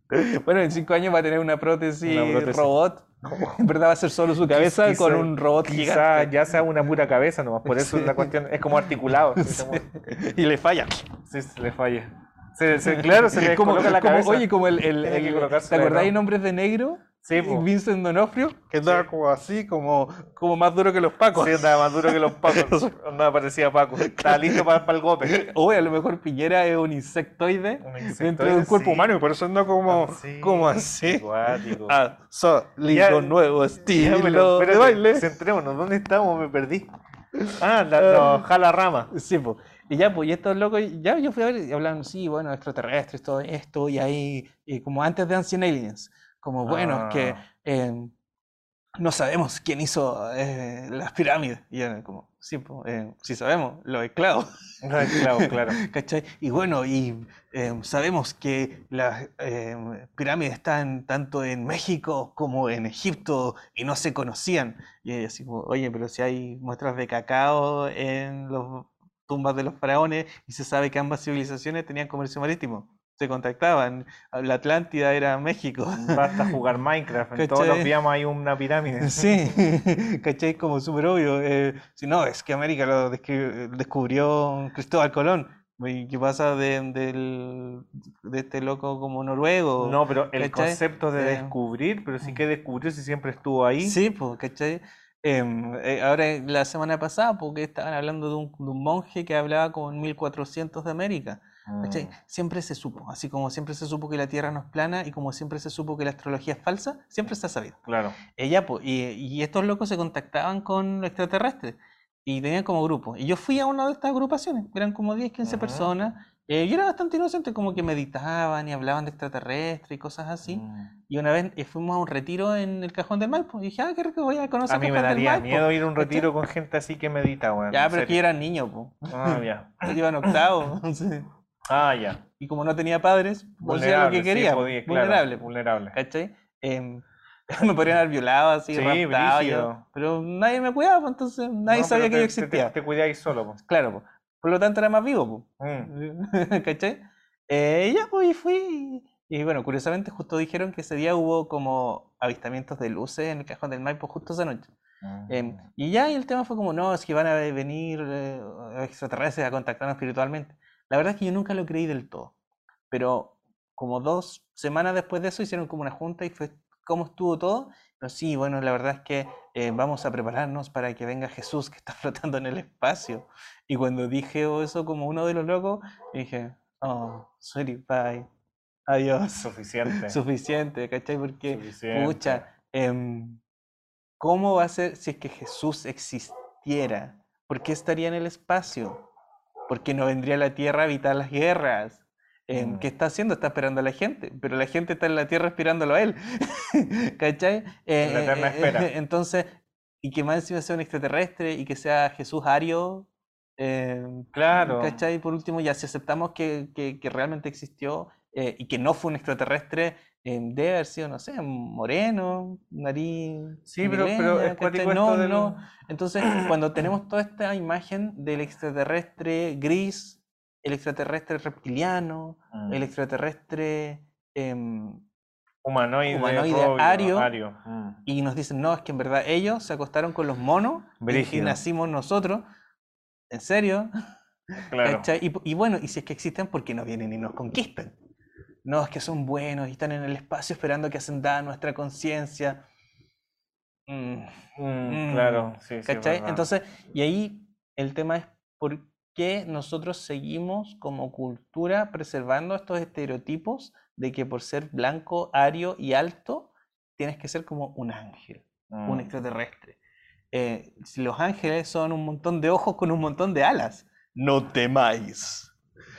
[laughs] Bueno, en cinco años va a tener una prótesis, una prótesis. robot [laughs] En verdad va a ser solo su cabeza con un robot quizá ya sea una pura cabeza nomás, por eso la cuestión es como articulado. [laughs] Y le falla. Sí, le falla. claro, se le como, coloca la cabeza. Oye, como el... el, ¿Te acordáis Nombres de Negro? Sí, Vincent Donofrio, que andaba como así, como, como más duro que los pacos. Sí, andaba más duro que los pacos. [laughs] andaba parecía Paco. Estaba [laughs] listo para, el golpe. Oye, a lo mejor Piñera es un insectoide, dentro de un cuerpo humano y por eso anda como, ah, como así. Ah, sólido, nuevo estilo pero, pero, de baile. Centrémonos, ¿dónde estamos? Me perdí. Ah, la, no, jala rama. Sí, pues. Y ya, pues, y estos locos, ya yo fui a ver y hablan, sí, bueno, extraterrestres, todo esto, y ahí, y como antes de Ancient Aliens. Como, bueno, que ah. eh, no sabemos quién hizo eh, las pirámides. Y eran como, sí, eh, sí sabemos, los esclavos. Los esclavos, claro. [laughs] ¿Cachai? Y bueno, y sabemos que las pirámides están tanto en México como en Egipto y no se conocían. Y así como, oye, pero si hay muestras de cacao en las tumbas de los faraones y se sabe que ambas civilizaciones tenían comercio marítimo se contactaban. La Atlántida era México. Basta jugar Minecraft. En todos los días hay una pirámide. Sí, [laughs] ¿cachai? Como súper obvio. Eh, si no, es que América lo descubrió Cristóbal Colón. ¿Qué pasa de, de, este loco como noruego? No, pero el concepto de eh, descubrir, pero sí que descubrió si siempre estuvo ahí. Sí, pues, ¿cachai? Em, eh, ahora, la semana pasada, porque estaban hablando de un, de un monje que hablaba con 1400 de América. Mm. Siempre se supo, así como siempre se supo que la Tierra no es plana y como siempre se supo que la astrología es falsa, siempre se ha sabido. Claro. Ella, y, estos locos se contactaban con extraterrestres y tenían como grupo. Y yo fui a una de estas agrupaciones, eran como 10, 15 personas. Eh, y era bastante inocente, como que meditaban y hablaban de extraterrestres y cosas así. Mm. Y una vez eh, fuimos a un retiro en el Cajón del Maipo. Y dije, ah, qué rico, voy a conocer A mí me daría miedo ir a un retiro con gente así que medita, bueno. Ya, pero es que yo era niño, pues. Ah, ya. [laughs] Yo en octavo. [laughs] Ah, ya. Y como no tenía padres, hacía lo que quería. vulnerable. Vulnerable. ¿Cachai? Em, [laughs] me podrían haber violado así, sí, raptado, pero nadie me cuidaba, pues, entonces nadie sabía que yo existía. Te, te, cuidáis solo, pues. Claro, pues. Por lo tanto era más vivo, pues. Mm. [laughs] ¿Cachai? Eh, ya, pues, y fui. Y bueno, curiosamente justo dijeron que ese día hubo como avistamientos de luces en el cajón del Maipo justo esa noche. Ah. y ya y el tema fue como, no, es que van a venir eh, extraterrestres a contactarnos espiritualmente. La verdad es que yo nunca lo creí del todo. Pero como dos semanas después de eso hicieron como una junta y fue cómo estuvo todo. Pero sí, bueno, la verdad es que eh, vamos a prepararnos para que venga Jesús que está [laughs] flotando en el espacio. Y cuando dije eso como uno de los locos, dije, oh, sorry, bye. Adiós. Suficiente. [laughs] Suficiente, ¿cachai? Porque, mucha ¿Cómo va a ser si es que Jesús existiera? ¿Por qué estaría en el espacio? ¿Por qué no vendría a la Tierra a evitar las guerras? Em, ¿Qué está haciendo? Está esperando a la gente, pero la gente está en la Tierra esperándolo a él. [laughs] ¿Cachai? Eh, la eterna eh, espera. entonces, y que más encima sea un extraterrestre y que sea Jesús Ario. Em, claro. ¿Cachai? Por último, ya si aceptamos que, que, que realmente existió eh, y que no fue un extraterrestre, debe haber sido, no sé, moreno, nariz. Sí, pero, pero es no, no. Entonces, cuando tenemos [clears throat] toda esta imagen del extraterrestre gris, el extraterrestre reptiliano, el mm. extraterrestre em, humanoide, ario, mm. y nos dicen, no, es que en verdad ellos se acostaron con los monos y nacimos nosotros. ¿En serio? [laughs] Claro. Y, y, bueno, y si es que existen, ¿por qué no vienen y nos conquistan? No, es que son buenos y están en el espacio esperando que ascenda nuestra conciencia. Mm, mm, claro, sí, sí. Entonces, y ahí el tema es por qué nosotros seguimos como cultura preservando estos estereotipos de que por ser blanco, ario y alto, tienes que ser como un ángel, un mm. extraterrestre. Eh, si los ángeles son un montón de ojos con un montón de alas, no temáis.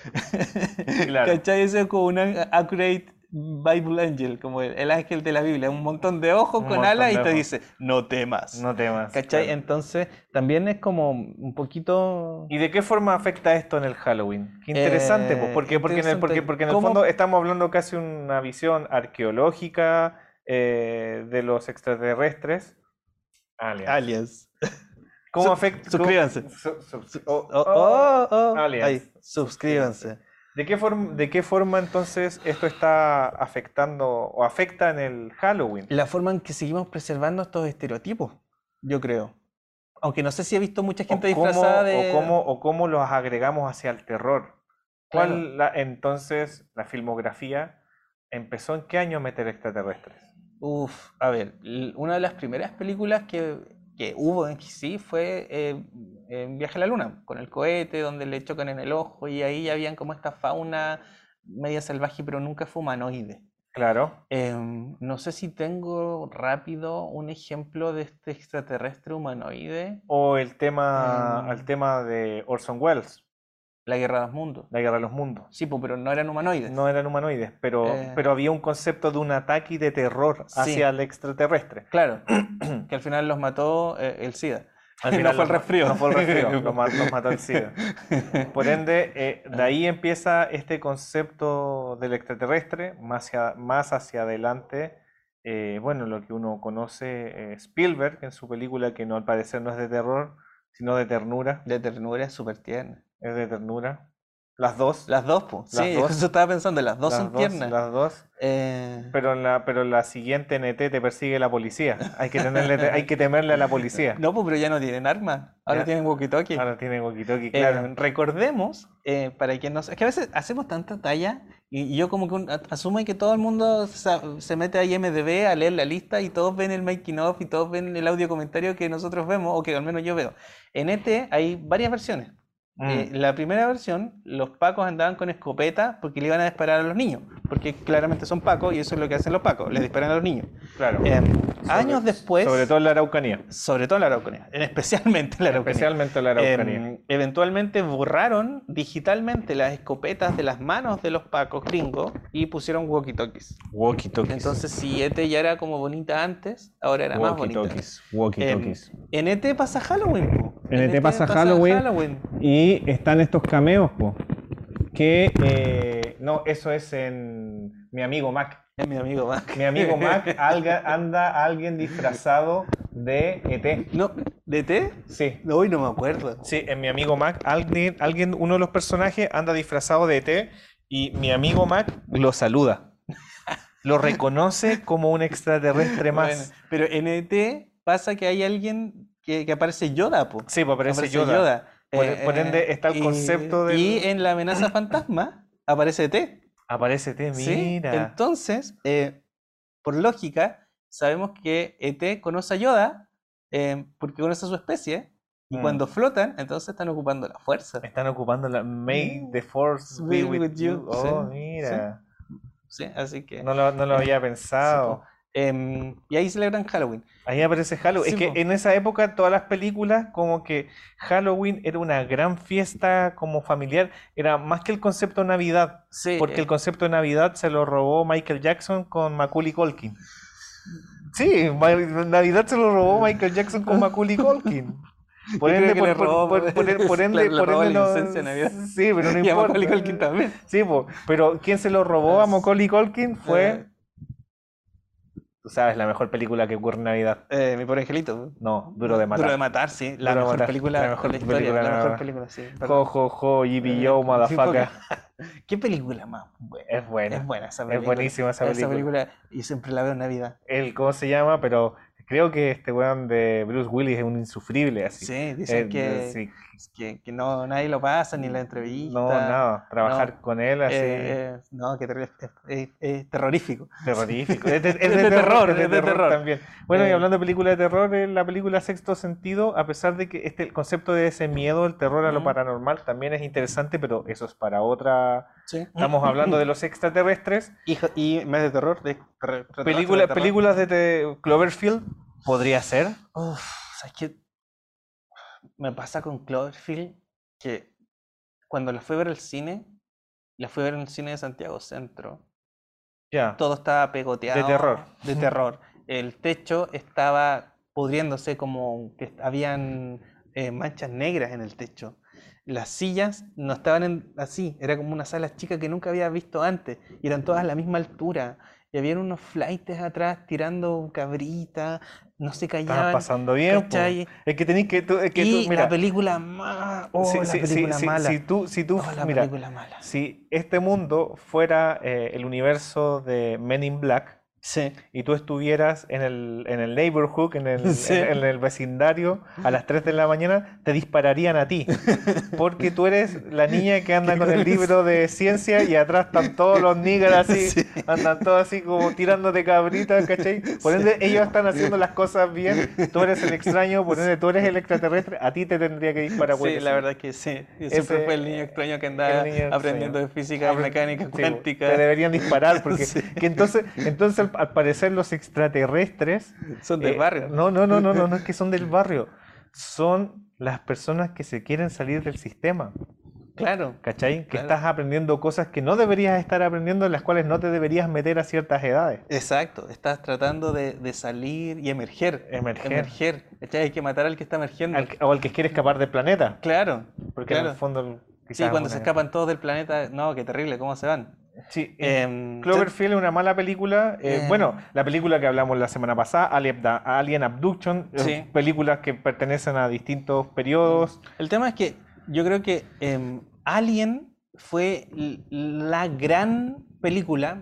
[laughs] Claro. ¿Cachai? Eso es como un accurate Bible Angel, como el, ángel de la Biblia, un montón de ojos con alas y te dice, no temas. No temas. ¿Cachai? Entonces, también es como un poquito... ¿Y de qué forma afecta esto en el Halloween? Qué interesante, pues, porque, porque, En el, porque, porque en el fondo estamos hablando casi una visión arqueológica eh, de los extraterrestres. Aliens. Aliens. ¿Cómo afecta? Suscríbanse. Oh, oh, oh, suscríbanse. ¿De qué, forma, ¿De qué forma entonces esto está afectando o afecta en el Halloween? La forma en que seguimos preservando estos estereotipos, yo creo. Aunque no sé si he visto mucha gente disfrazada de. O cómo, o cómo los agregamos hacia el terror. ¿Cuál entonces la filmografía empezó en qué año a meter extraterrestres? Uf, a ver, una de las primeras películas que que hubo en sí fue eh, en Viaje a la Luna, con el cohete, donde le chocan en el ojo y ahí habían como esta fauna media salvaje, pero nunca fue humanoide. Claro. Em, no sé si tengo rápido un ejemplo de este extraterrestre humanoide. O el tema, el em. tema de Orson Welles. La guerra de los mundos. La guerra de los mundos. Sí, pero no eran humanoides. No eran humanoides, pero, eh. pero había un concepto de un ataque y de terror hacia el extraterrestre. Claro, [clears throat] que al final los mató eh, el SIDA. Al [laughs] final no fue el resfrío. No fue el resfrío, [laughs] los, mató el SIDA. [laughs] Por ende, eh, de ahí empieza este concepto del extraterrestre, más hacia, más hacia adelante. bueno, lo que uno conoce Spielberg en su película, que no al parecer no es de terror, sino de ternura. De ternura, súper tierna es de ternura. Las dos. Las dos, pues. Sí, eso estaba pensando, las dos son tiernas. Las dos. Eh, pero, en la, pero la siguiente NT te persigue la policía. Hay que, tenerle, hay que temerle a la policía. [laughs] No, pues, pero ya no tienen armas. Ahora tienen walkie-talkie. Ahora tienen walkie-talkie, eh, claro. recordemos, eh, para quien no... Es que a veces hacemos tanta talla y, yo como que asumo que todo el mundo se mete a IMDB a leer la lista y todos ven el making of y todos ven el audio comentario que nosotros vemos o que al menos yo veo. En ET hay varias versiones. Eh, mm. la primera versión, los pacos andaban con escopeta porque le iban a disparar a los niños, porque claramente son pacos y eso es lo que hacen los pacos, le disparan a los niños. Claro. Eh, años después. Sobre todo en la Araucanía. Sobre todo en la Araucanía, especialmente en la Araucanía. Especialmente en la Araucanía. Em, eventualmente borraron digitalmente las escopetas de las manos de los pacos gringos y pusieron walkie-talkies. Walkie-talkies. Entonces, si ET ya era como bonita antes, ahora era más bonita. Walkie-talkies. en ET pasa Halloween. En, ET, pasa, Halloween. Y están estos cameos, que eh, no, eso es en mi amigo Mac. Es mi amigo Mac. Mi amigo [laughs] Mac anda alguien disfrazado de ET. No, ¿de ET? Sí. Hoy no me acuerdo. Sí, en mi amigo Mac, alguien, alguien, uno de los personajes anda disfrazado de ET y mi amigo Mac lo saluda. Lo reconoce como un extraterrestre más. pero en ET pasa que hay alguien que, que aparece Yoda, po. Sí, pues aparece, Aparece Yoda. Yoda. Por, Eh, por ende eh, está el y- concepto de... Y en la amenaza fantasma aparece T. Aparece T, ¿sí? mira. Entonces, eh, por lógica, sabemos que ET conoce a Yoda eh, porque conoce a su especie. Y Mm. cuando flotan, entonces están ocupando la fuerza. Están ocupando la May the Force be Be with, with you. you, Oh, sí, mira. ¿sí? Así que. No lo, no lo había pensado. Em, y ahí celebran Halloween. Ahí aparece Halloween. Sí, es que po. en esa época todas las películas como que Halloween era una gran fiesta como familiar. Era más que el concepto de Navidad. Sí, Porque eh, el concepto de Navidad se lo robó Michael Jackson con Macaulay Culkin. Sí, Navidad se lo robó Michael Jackson con Macaulay Culkin. [laughs] Por ende, por, robó, por- por- por ende, le por ende no-. Sí, pero no [laughs] y a importa. Macaulay Culkin también. Sí, po, pero ¿quién se lo robó a Macaulay Culkin? Fue, tú sabes, la mejor película que ocurre en Navidad. eh, mi pobre angelito. No, Duro de Matar. Duro de matar, sí. La Duro mejor Matar, película la mejor de la historia. película La mejor la- película, sí. Jo, perdón. jo, jo, yippee Eh, yo, [laughs] motherfucker. [laughs] ¿Qué película más buena? Es buena. Es buena esa Es película. buenísima esa Esa película. película, y siempre la veo en Navidad. El, ¿cómo se llama? Pero creo que este weón de Bruce Willis es un insufrible así. Sí, dicen Eh, que, sí. Que, que no, nadie lo pasa, ni la entrevista. No, nada. Trabajar no. con él así. Eh, eh, no, que es, es- es terrorífico. Terrorífico. [laughs] Es de, es Es de de terror, terror, es de terror terror. también. Bueno, y Eh. hablando de película de terror, la película Sexto Sentido, a pesar de que este el concepto de ese miedo, el terror a lo paranormal, también es interesante, pero eso es para otra. Sí. Estamos hablando de los [laughs] extraterrestres. Y, vez de terror, de Película, terror. películas de te- Cloverfield, podría ser. Uf, ¿sabes qué? Me pasa con Cloverfield que cuando la fui a ver al cine, la fui a ver en el cine de Santiago Centro. Todo estaba pegoteado. terror. De [laughs] terror. El techo estaba pudriéndose como que habían eh, manchas negras en el techo. Las sillas no estaban en- así, era como una sala chica que nunca había visto antes. Y eran todas a la misma altura. Y habían unos flights atrás tirando cabrita, no se callaban. pasando bien. Es que tenéis que. tú- es que tú, y mira, la película más. Oh, la película mala. si tú, si tú, Oh, la mira, película mala. si este mundo fuera eh, el universo de Men in Black Sí. y tú estuvieras en el, en el neighborhood, en el, [laughs] Sí. en, en el vecindario a las 3 de la mañana, te dispararían a ti. Porque tú eres la niña que anda con el libro de ciencia y atrás están todos los niggas así, Sí. andan todos así como tirando de cabritas, ¿cachai? Por ende, ellos están haciendo las cosas bien, tú eres el extraño, por ende, tú eres el extraterrestre, a ti te tendría que disparar. Sí, la verdad que sí. Yo siempre Ese- fui el niño extraño que andaba aprendiendo de física y mecánica cuántica. Te deberían disparar porque [laughs] que entonces, entonces al, parecer los extraterrestres Son del eh, barrio. No, no, no, no, no, no es que son del [laughs] barrio. Son las personas que se quieren salir del sistema. Claro. ¿Cachai? Que Claro. estás aprendiendo cosas que no deberías estar aprendiendo, en las cuales no te deberías meter a ciertas edades. Exacto. Estás tratando de, de salir y emerger. Emerger. Emerger. ¿Cachai? Hay que matar al que está emergiendo. Al o al que quiere escapar del planeta. Claro. Porque en claro. el fondo. Sí, cuando se escapan todos del planeta. No, qué terrible, ¿cómo se van? Sí, Em, Cloverfield es una mala película. eh, Eh. Bueno, la película que hablamos la semana pasada, Alien, Abduction, eh, Sí. películas que pertenecen a distintos periodos. El tema es que yo creo que em, Alien fue la gran película,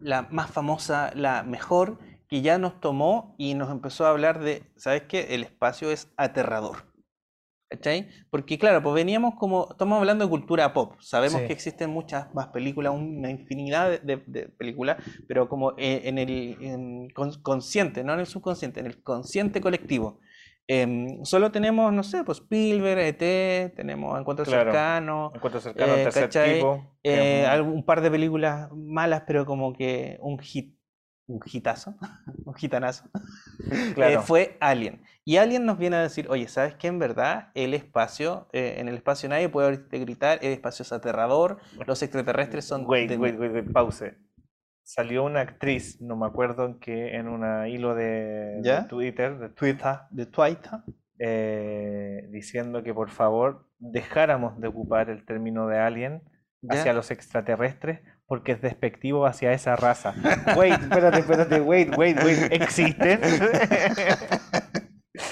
la más famosa, la mejor, que ya nos tomó y nos empezó a hablar de, ¿sabes qué? El espacio es aterrador. ¿Cachai? Porque claro, pues veníamos como, estamos hablando de cultura pop, sabemos Sí. que existen muchas más películas, una infinidad de, películas, pero como en el en con- consciente, no en el subconsciente, en el consciente colectivo. Em, solo tenemos, no sé, pues Spielberg, ET, tenemos Encuentros Claro. Cercanos, Encuentro cercano al Eh, eh, un- algún- un par de películas malas, pero como que un hit, un hitazo, un [laughs] gitanazo, [laughs] Claro. eh, fue Alien. Y Alien nos viene a decir, oye, ¿sabes qué? En verdad, el espacio, eh, en el espacio nadie puede oírte gritar, el espacio es aterrador, los extraterrestres son... Wait, wait, wait, wait, pause. Salió una actriz, no me acuerdo en qué, en un hilo de. Twitter, de Twitter, de Twitter. eh, diciendo que por favor dejáramos de ocupar el término de alien ¿Ya? hacia los extraterrestres porque es despectivo hacia esa raza. Wait, espérate, espérate, wait, wait, wait, ¿existen? [laughs]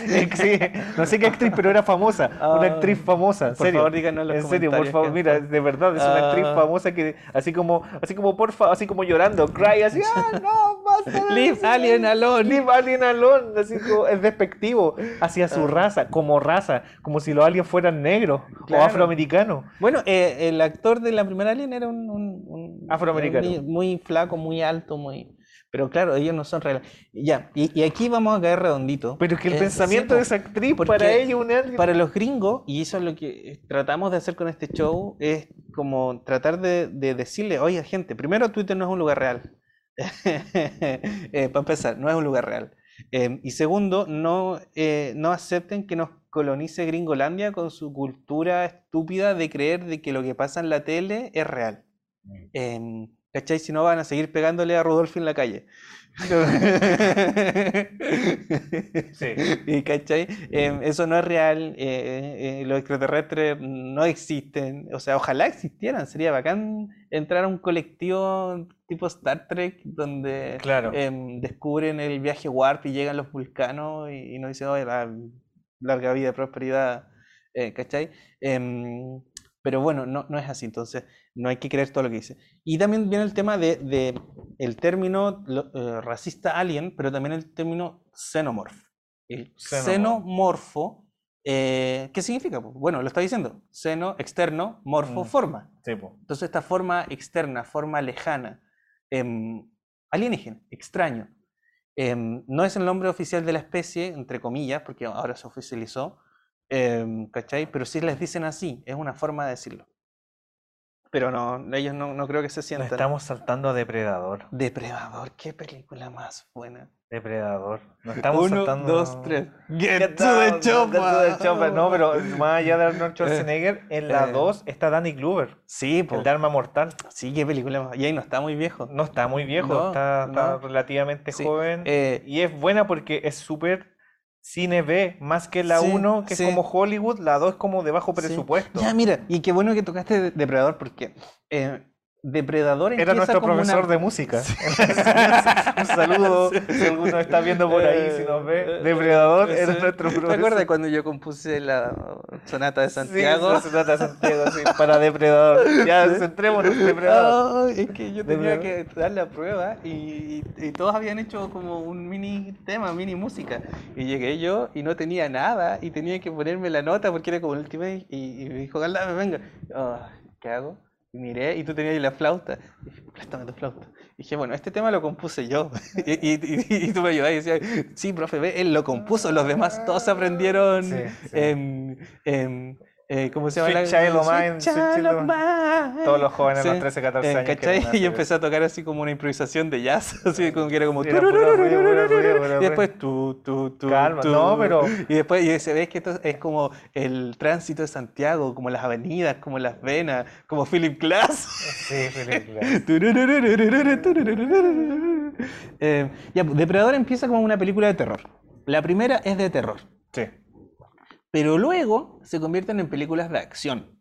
[laughs] Exi- no sé qué actriz, pero era famosa, una Ah, actriz famosa, Por serio. favor, díganos los En serio, por favor, mira, de verdad, es una actriz Ah. famosa que así como, así como porfa, así como llorando, cry, así, ah, no? Leave alien alone. Leave alien alone. Así como, es despectivo hacia su Ah. raza, como raza, como si los aliens fueran negros Claro. o afroamericanos. Bueno, eh, el actor de la primera Alien era un, un- un- Afroamericano. Muy, muy flaco, muy alto, muy. Pero claro, ellos no son reales. Ya, y, y aquí vamos a caer redondito. Pero es que el Eh, pensamiento sí, de esa actriz, porque para ella, un alien. Para los gringos, y eso es lo que tratamos de hacer con este show, es como tratar de, de decirle, oye gente, primero Twitter no es un lugar real. [laughs] Eh, para empezar, no es un lugar real. Eh, y segundo, no, eh, no acepten que nos colonice Gringolandia con su cultura estúpida de creer de que lo que pasa en la tele es real. Em, ¿Cachai? Si no van a seguir pegándole a Rodolfo en la calle. [laughs] Sí. [laughs] Y, ¿Cachai? Em, eso no es real. eh, eh, los extraterrestres no existen. O sea, ojalá existieran. Sería bacán entrar a un colectivo tipo Star Trek donde Claro. em, descubren el viaje Warp y llegan los vulcanos y, y nos dicen, oye, la larga vida y prosperidad. eh, ¿Cachai? Pero bueno, no, no es así, entonces no hay que creer todo lo que dice. Y también viene el tema de, de el término lo- eh, racista alien, pero también el término xenomorph. El xenomorfo, eh, ¿qué significa? Bueno, lo está diciendo. Xeno, externo, morfo, Mm. forma. Sí. Entonces esta forma externa, forma lejana, em, alienígena, extraño, em, no es el nombre oficial de la especie, entre comillas, porque ahora se oficializó, em, ¿cachai? Pero sí les dicen así, es una forma de decirlo. Pero no, ellos no, no creo que se Nos sientan. estamos saltando a Depredador. Depredador, qué película más buena. Depredador. Nos [laughs] estamos Uno, saltando. dos, tres. Get, Get to the chopper. No, pero más allá de Arnold [laughs] Schwarzenegger, en la eh. 2 está Danny Glover, Sí, po. el de Arma Mortal. sí, qué película más. Y ahí no está muy viejo. No está muy viejo, No, está, está no. relativamente Sí, joven. eh, y es buena porque es súper cine B, más que la Sí, 1, que sí. es como Hollywood, la 2 es como de bajo Sí. presupuesto. Ya, mira, y qué bueno que tocaste de- Depredador porque eh, Depredador Era empieza nuestro como una- profesor de música. [laughs] Un saludo, si alguno está viendo por ahí, si nos ve. Depredador era sí. nuestro ¿Te profesor. acuerdas cuando yo compuse la sonata de Sí, Santiago? la sonata de Santiago, sí, para Depredador. Ya, centrémonos, Depredador. Ay, es que yo tenía Depredador. que dar la prueba y, y todos habían hecho como un mini tema, mini música. Y llegué yo y no tenía nada y tenía que ponerme la nota porque era como el último y, y me dijo, Galdame, venga. Ah, ¿Qué hago? Y miré y tú tenías ahí la flauta. Y dije, préstame tu flauta. Y dije, bueno, este tema lo compuse yo. [laughs] y, y- y- y tú me ayudabas y decías, sí, profe, ve, él lo compuso, los demás todos aprendieron. Sí, sí. Eh, ¿Cómo se llama? Sweet Child Mine, Sweet Mine. Todos los jóvenes, los Sí. 13, 14 Eh, años. ¿cachai? [laughs] Y hacer empecé a tocar así como una improvisación de jazz, [laughs] así como que era como... Era puro ruido, puro ruido, puro [laughs] Y después tú, tú, tú, Calma, tú. no, pero- Y después y se ve que esto es como el tránsito de Santiago, como las avenidas, como las venas, como Philip Glass. Sí, Philip Glass. Eh, ya, Depredador empieza como una película de terror. La primera es de terror, Sí. Pero luego se convierten en películas de acción.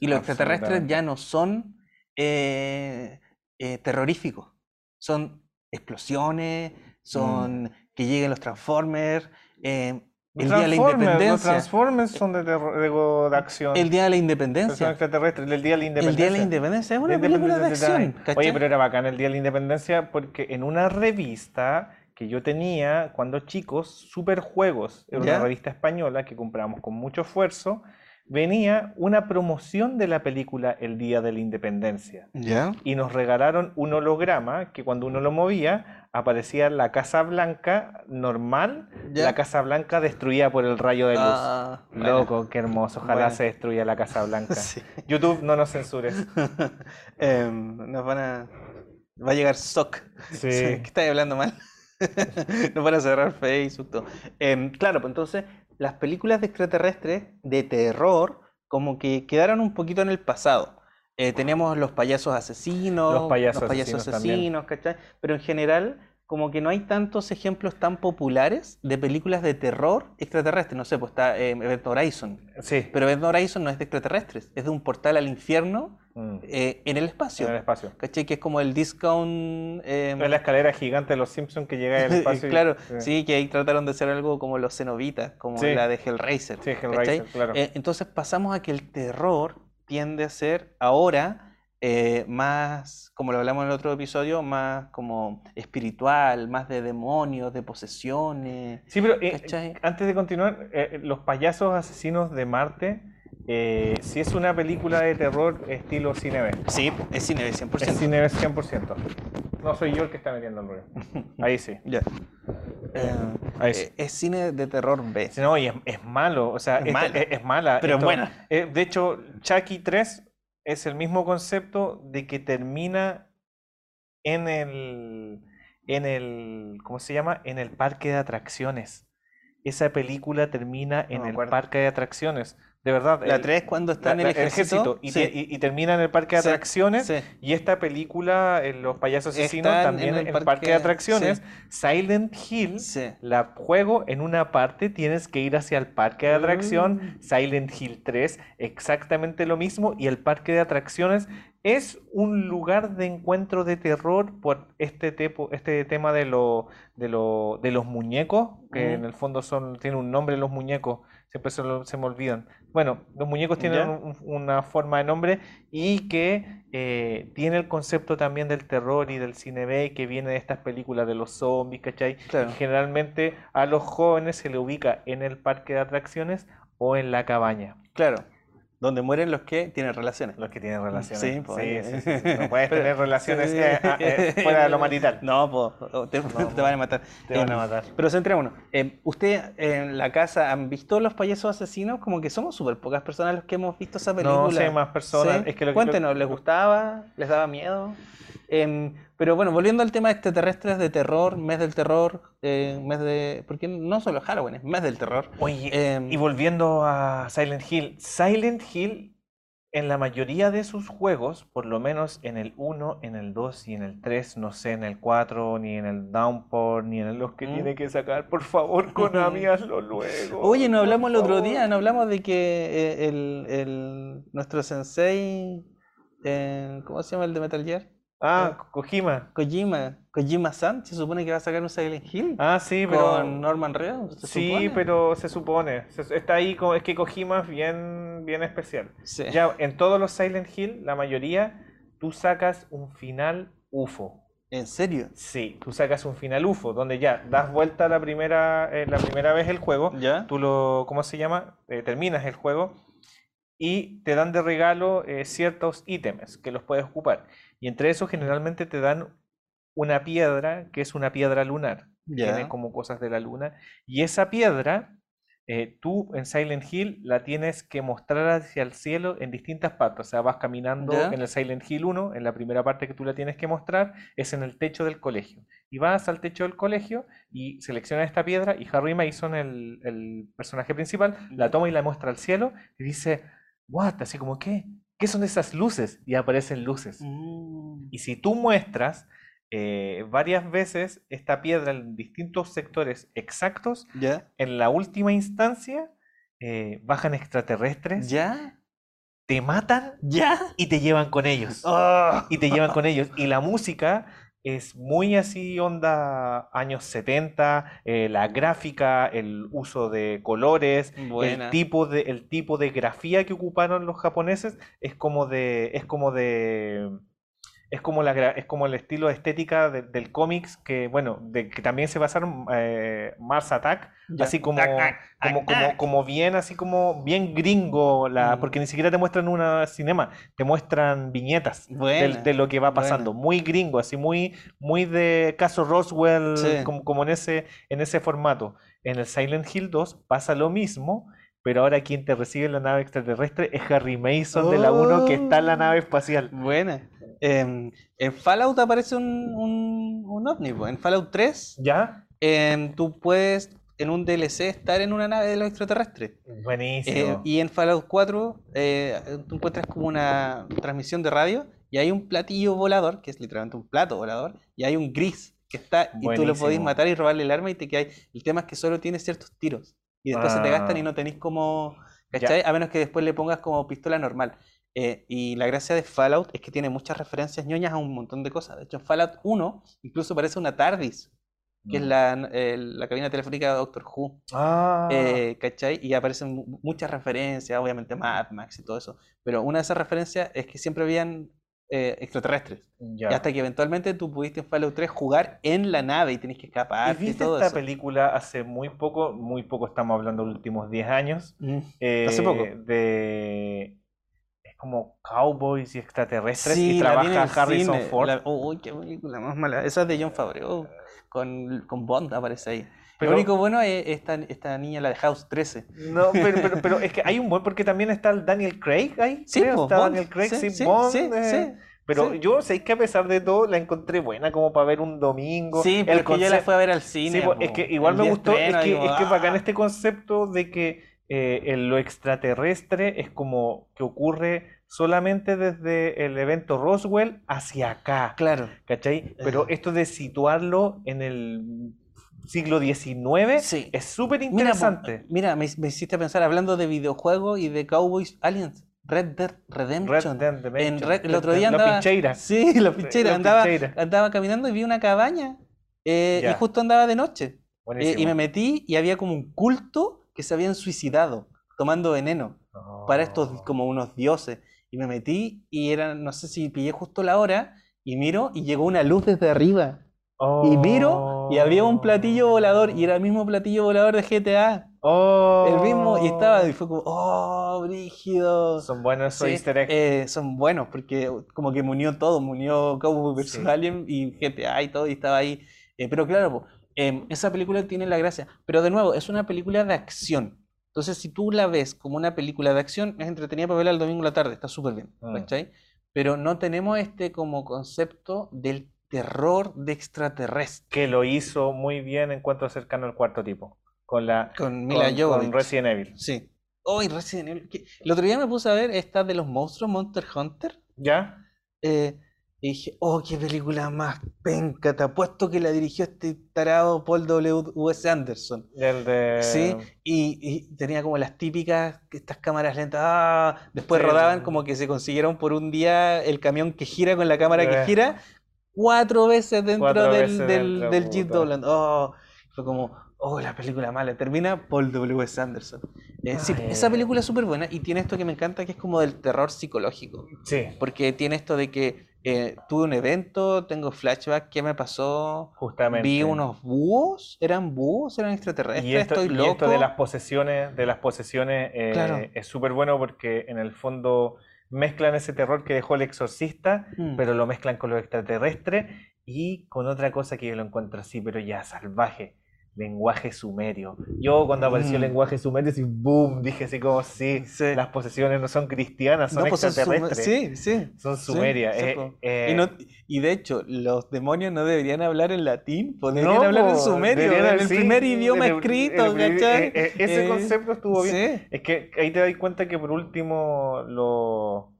Y los extraterrestres ya no son eh, eh, terroríficos, son explosiones, son que lleguen los Transformers. eh, el día de la Transformers, Los independencia. Transformers son de, de, de acción. El día de la Son independencia. extraterrestres. El día de la El independencia. día de la independencia es una La película de acción. Oye, pero era bacán el Día de la Independencia porque en una revista que yo tenía cuando chicos, Superjuegos, era ¿Ya? una revista española que compramos con mucho esfuerzo, venía una promoción de la película El Día de la Independencia. ¿Ya? Y nos regalaron un holograma que cuando uno lo movía aparecía la Casa Blanca normal, Ya. la Casa Blanca destruida por el rayo de luz. Ah, bueno. Loco, qué hermoso. Ojalá Bueno. se destruya la Casa [laughs] Blanca. Sí. YouTube, no nos censures. [laughs] Em, nos van a. Va a llegar SOC. Sí. [laughs] ¿Qué estáis hablando mal? Nos van a cerrar Facebook, todo. Em, claro, pues entonces, las películas de extraterrestres de terror, como que quedaron un poquito en el pasado. Eh, tenemos los payasos asesinos, Los payasos payasos asesinos asesinos, ¿cachai? Pero en general, como que no hay tantos ejemplos tan populares de películas de terror extraterrestres. No sé, pues está eh, Event Horizon. Sí. Pero Event Horizon no es de extraterrestres, es de un portal al infierno Mm. eh, en el espacio. En el espacio. ¿Cachai? Que es como el discount. em, Es la escalera gigante de los Simpsons que llega al [laughs] espacio. claro, sí. sí, que ahí trataron de hacer algo como los cenobitas, como Sí. la de Hellraiser. Sí, ¿cachai? Hellraiser, claro. Eh, entonces pasamos a que el terror tiende a ser ahora eh, más, como lo hablamos en el otro episodio, más como espiritual, más de demonios, de posesiones. Sí, pero eh, antes de continuar, eh, los payasos asesinos de Marte, si es una película de terror estilo cine B. Sí, es cine B 100%. Es cine B 100%. No soy yo el que está metiendo el ruido. [laughs] Ahí sí. Ya. Ahí sí. es cine de terror B. No, y es, malo. O sea, es, mala. Pero buena. de hecho, Chucky 3 es el mismo concepto de que termina en el, en el, ¿cómo se llama? En el parque de atracciones. Esa película termina en el parque de atracciones. De verdad. La 3 cuando está en el ejército, y, termina en el parque de atracciones. Y esta película, Los payasos asesinos, también en el, parque, de atracciones. Silent Hill, la juego en una parte, tienes que ir hacia el parque de atracción. Mm. Silent Hill 3, exactamente lo mismo. Y el parque de atracciones es un lugar de encuentro de terror por este, este tema de, lo, de, lo, de los muñecos, que en el fondo son tienen un nombre los muñecos, siempre se, me olvidan. Bueno, los muñecos tienen una forma de nombre y que eh, tiene el concepto también del terror y del cine B que viene de estas películas de los zombies, ¿cachai? generalmente a los jóvenes se le ubica en el parque de atracciones o en la cabaña. Claro. Donde mueren los que tienen relaciones. Los que tienen relaciones. Sí, pues, sí, No puedes tener [laughs] relaciones eh, eh, fuera de lo marital. No, [laughs] te, van a matar. Te van a matar. Pero centrémonos. ¿Usted en la casa han visto los payasos asesinos? Como que somos súper pocas personas los que hemos visto esa película. No, sí, más personas. Es que Cuéntenos, ¿les gustaba? ¿Les daba miedo? Pero bueno, volviendo al tema de extraterrestres de terror, mes del terror, eh, mes de. Porque no solo Halloween, es mes del terror. Oye, em, y volviendo a Silent Hill, Silent Hill en la mayoría de sus juegos, por lo menos en el 1, en el 2 y en el 3, no sé, en el 4, ni en el Downpour, ni en los que mm. tiene que sacar, por favor, Konami, [laughs] hazlo luego. Oye, no hablamos el otro día, no hablamos de que eh, el, el, nuestro sensei, eh, ¿cómo se llama el de Metal Gear? Ah, Kojima. Kojima. Kojima-san, se supone que va a sacar un Silent Hill. Ah, sí, pero. Con Norman Reedus. Sí, pero se supone. está ahí, es que Kojima es bien, bien especial. Ya, en todos los Silent Hill, la mayoría, tú sacas un final UFO. ¿En serio? Sí, tú sacas un final UFO, donde ya das vuelta la primera, eh, la primera vez el juego. ¿Ya? Tú lo, ¿cómo se llama? Eh, terminas el juego y te dan de regalo eh, ciertos ítems que los puedes ocupar. Y entre esos generalmente te dan una piedra que es una piedra lunar. Tiene como cosas de la luna. Y esa piedra, eh, tú en Silent Hill la tienes que mostrar hacia el cielo en distintas partes. O sea, vas caminando en el Silent Hill 1, en la primera parte que tú la tienes que mostrar es en el techo del colegio. Y vas al techo del colegio y seleccionas esta piedra y Harry Mason, el, el personaje principal, la toma y la muestra al cielo y dice, what, así como, ¿qué? ¿Qué son esas luces? Y aparecen luces. Mm. Y si tú muestras eh, varias veces esta piedra en distintos sectores exactos, en la última instancia eh, bajan extraterrestres. ¿Ya? Te matan ¿Ya? y te llevan con ellos. Ah. Y te llevan con ellos. Y la música es muy así onda años 70, eh, la gráfica, el uso de colores, el tipo de, el tipo de grafía que ocuparon los japoneses es como de, es como de es como, la, es como el estilo estética del cómics que, bueno, de que también se basaron eh, Mars Attack, así como, como, como, como, bien, así como bien gringo, la, mm. porque ni siquiera te muestran una cinema, te muestran viñetas de, lo que va pasando, muy gringo, así muy, muy de caso Roswell, como, como en, ese, en ese formato. En el Silent Hill 2 pasa lo mismo, pero ahora quien te recibe la nave extraterrestre es Harry Mason de la 1 que está en la nave espacial. Buena. Em, en Fallout aparece un, un, un ovni, en Fallout 3. ¿Ya? Em, tú puedes en un DLC estar en una nave de los extraterrestres. Buenísimo. Eh, y en Fallout 4 eh, tú encuentras como una transmisión de radio y hay un platillo volador, que es literalmente un plato volador, y hay un gris que está y tú lo podés matar y robarle el arma y te quedas. El tema es que solo tiene ciertos tiros y después se te gastan y ah. no tenéis como... ¿Cachai? A menos que después le pongas como pistola normal. Eh, y la gracia de Fallout es que tiene muchas referencias ñoñas a un montón de cosas. De hecho, en Fallout 1 incluso parece una TARDIS, que es mm. la, eh, la, cabina telefónica de Doctor Who. Ah. Eh, ¿Cachai? Y aparecen muchas referencias, obviamente Mad Max y todo eso. Pero una de esas referencias es que siempre habían eh, extraterrestres. Y hasta que eventualmente tú pudiste en Fallout 3 jugar en la nave y tenés que escapar. ¿Y viste esta película hace muy poco? Muy poco, estamos hablando de los últimos 10 años. Mm, hace poco. De como cowboys y extraterrestres y trabaja Harrison Ford. uy, qué película más mala. Esa es de John Favreau. Con, con Bond aparece ahí. Pero, Lo único bueno es esta, esta niña, la de House 13. No, pero, pero, es que hay un buen, porque también está el Daniel Craig ahí. Sí, está Daniel Craig, sí, Bond. Eh. Pero yo sé que a pesar de todo la encontré buena como para ver un domingo. Sí, pero el yo la fui a ver al cine. Sí, es que igual me gustó, es que, es que bacán ¡ah! este concepto de que eh, en lo extraterrestre es como que ocurre solamente desde el evento Roswell hacia acá. Claro. ¿Cachai? Pero esto de situarlo en el siglo XIX es súper interesante. Mira, me, hiciste pensar, hablando de videojuegos y de Cowboys Aliens. Red Dead Redemption. En el otro día andaba. La Sí, la pincheira. Andaba, andaba caminando y vi una cabaña. Eh, y justo andaba de noche. Eh, y me metí y había como un culto que se habían suicidado tomando veneno para estos como unos dioses. Y me metí y era, no sé si pillé justo la hora y miro y llegó una luz desde arriba. Y miro y había un platillo volador y era el mismo platillo volador de GTA. Oh. El mismo y estaba y fue como, oh, brígido. Son buenos esos easter eggs. Eh, son buenos porque como que me unió todo, me unió Cowboy vs. Alien y GTA y todo y estaba ahí. Eh, pero claro, em, esa película tiene la gracia. Pero de nuevo, es una película de acción. Entonces, si tú la ves como una película de acción, es entretenida para verla el domingo en la tarde, está súper bien. Mm. Pero no tenemos este como concepto del terror de extraterrestre. Que lo hizo muy bien en cuanto a cercano al cuarto tipo. Con la con, Mila con, Resident Evil. Sí. Oh, Resident Evil. El otro día me puse a ver esta de los monstruos Monster Hunter. ¿Ya? Eh, y dije, oh, qué película más penca. Te apuesto que la dirigió este tarado Paul W.S. Anderson. El de. Sí, y, tenía como las típicas, estas cámaras lentas. Ah, después rodaban como que se consiguieron por un día el camión que gira con la cámara que gira cuatro veces dentro del, del, Jeep Dolan. Oh, fue como, oh, la película mala. Termina Paul W.S. Anderson. Eh, sí, esa película es súper buena y tiene esto que me encanta, que es como del terror psicológico. Sí. Porque tiene esto de que eh, tuve un evento, tengo flashback, ¿qué me pasó? Justamente. Vi unos búhos, ¿eran búhos? ¿Eran extraterrestres? Y esto, Estoy loco. Y esto de las posesiones, de las posesiones eh, es súper bueno porque en el fondo mezclan ese terror que dejó el exorcista, mm. pero lo mezclan con lo extraterrestre y con otra cosa que yo lo encuentro así, pero ya salvaje lenguaje sumerio. Yo cuando apareció el mm. lenguaje sumerio, así, boom, dije así como, sí, las posesiones no son cristianas, son pues extraterrestres. sí, sí. Son sumerias. Eh, eh. y, de hecho, los demonios no deberían hablar en latín, podrían hablar en sumerio, en el primer idioma escrito, eh, ese concepto estuvo bien. Es que ahí te das cuenta que por último, lo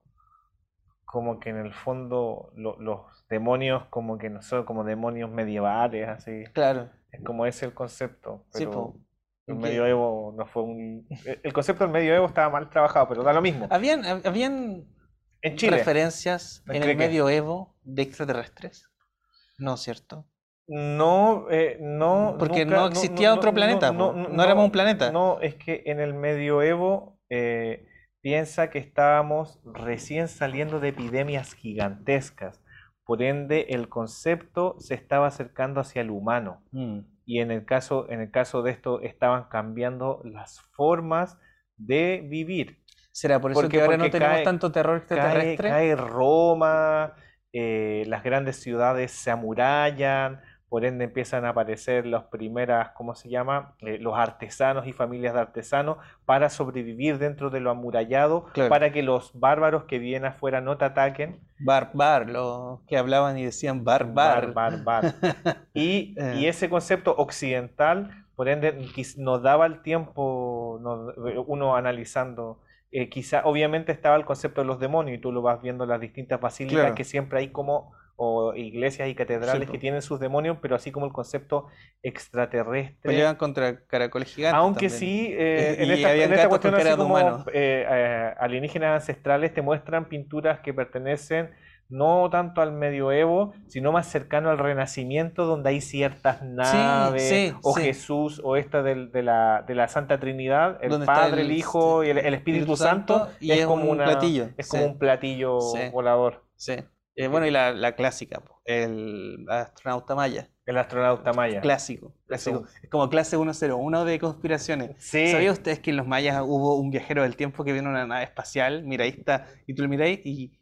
como que en el fondo los demonios como que no son como demonios medievales, así. Claro. Es como ese el concepto. Pero el medioevo no fue un. El concepto del medioevo estaba mal trabajado, pero da lo mismo. Habían, habían en Chile. referencias en el medioevo de extraterrestres. No, ¿cierto? No, eh, no. Porque no existía otro planeta. No, no, éramos un planeta. No, es que en el medioevo eh, piensa que estábamos recién saliendo de epidemias gigantescas. Por ende, el concepto se estaba acercando hacia el humano. Mm. Y en el, caso, en el caso de esto, estaban cambiando las formas de vivir. ¿Será por eso que ahora no tenemos tanto terror extraterrestre? Cae, Roma, eh, las grandes ciudades se amurallan, por ende empiezan a aparecer las primeras, ¿cómo se llama? Eh, los artesanos y familias de artesanos para sobrevivir dentro de lo amurallado, para que los bárbaros que vienen afuera no te ataquen. Barbar, los que hablaban y decían barbar. Bar, bar, [laughs] y, eh. y ese concepto occidental, por ende, nos daba el tiempo, uno analizando eh, quizá obviamente estaba el concepto de los demonios y tú lo vas viendo en las distintas basílicas que siempre hay como o iglesias y catedrales que tienen sus demonios, pero así como el concepto extraterrestre. Peleaban contra caracoles gigantes. Aunque sí, eh, en, esta, en esta cuestión así como eh, eh, alienígenas ancestrales te muestran pinturas que pertenecen no tanto al medioevo, sino más cercano al renacimiento, donde hay ciertas naves, o Jesús, o esta de, la, de la Santa Trinidad, el Padre, el, Hijo y el, Espíritu, Santo, y es, como un platillo. Es como un platillo volador. Sí. Eh, bueno, y la, la clásica, po, el astronauta maya. El astronauta maya. Clásico, clásico. Es como clase 101 de conspiraciones. Sí. ¿Sabían ustedes que en los mayas hubo un viajero del tiempo que vino en una nave espacial, miraísta, y tú lo miráis y,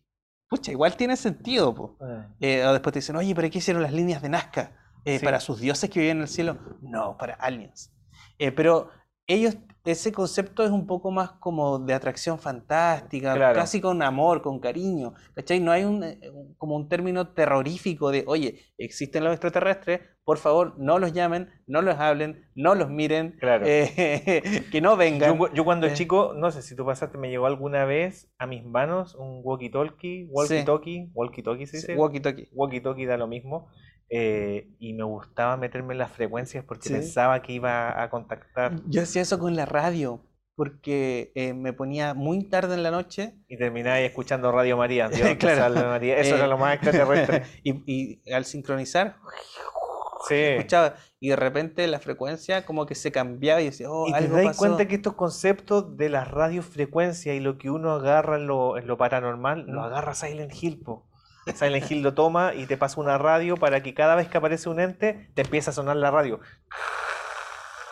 pucha, igual tiene sentido, po. Ah. Eh, o después te dicen, oye, ¿pero qué hicieron las líneas de Nazca? Eh, Sí. ¿Para sus dioses que vivían en el cielo? No, para aliens. Eh, pero ellos, ese concepto es un poco más como de atracción fantástica, Claro. casi con amor, con cariño. ¿Cachai? No hay un, eh, un- como un término terrorífico de, oye, existen los extraterrestres, por favor, no los llamen, no los hablen, no los miren, Claro. eh, [laughs] que no vengan. Yo, yo cuando Eh. chico, no sé si tú pasaste, me llegó alguna vez a mis manos un walkie-talkie, walkie-talkie, walkie-talkie se dice, Walkie-talkie. walkie-talkie da lo mismo, eh, y me gustaba meterme en las frecuencias porque Sí. pensaba que iba a contactar Yo hacía eso con la radio, porque eh, me ponía muy tarde en la noche y terminaba ahí escuchando Radio María. [laughs] Dios te Claro. María. Eso Eh, era lo más extraterrestre. [laughs] y, y al sincronizar, [laughs] Sí. escuchaba, y de repente la frecuencia como que se cambiaba y decía, oh, Y te algo das pasó. cuenta que estos conceptos de las radiofrecuencias y lo que uno agarra en lo, en lo paranormal, lo Mm. agarra Silent Hill, po. Silent Hill lo toma y te pasa una radio para que cada vez que aparece un ente te empiece a sonar la radio.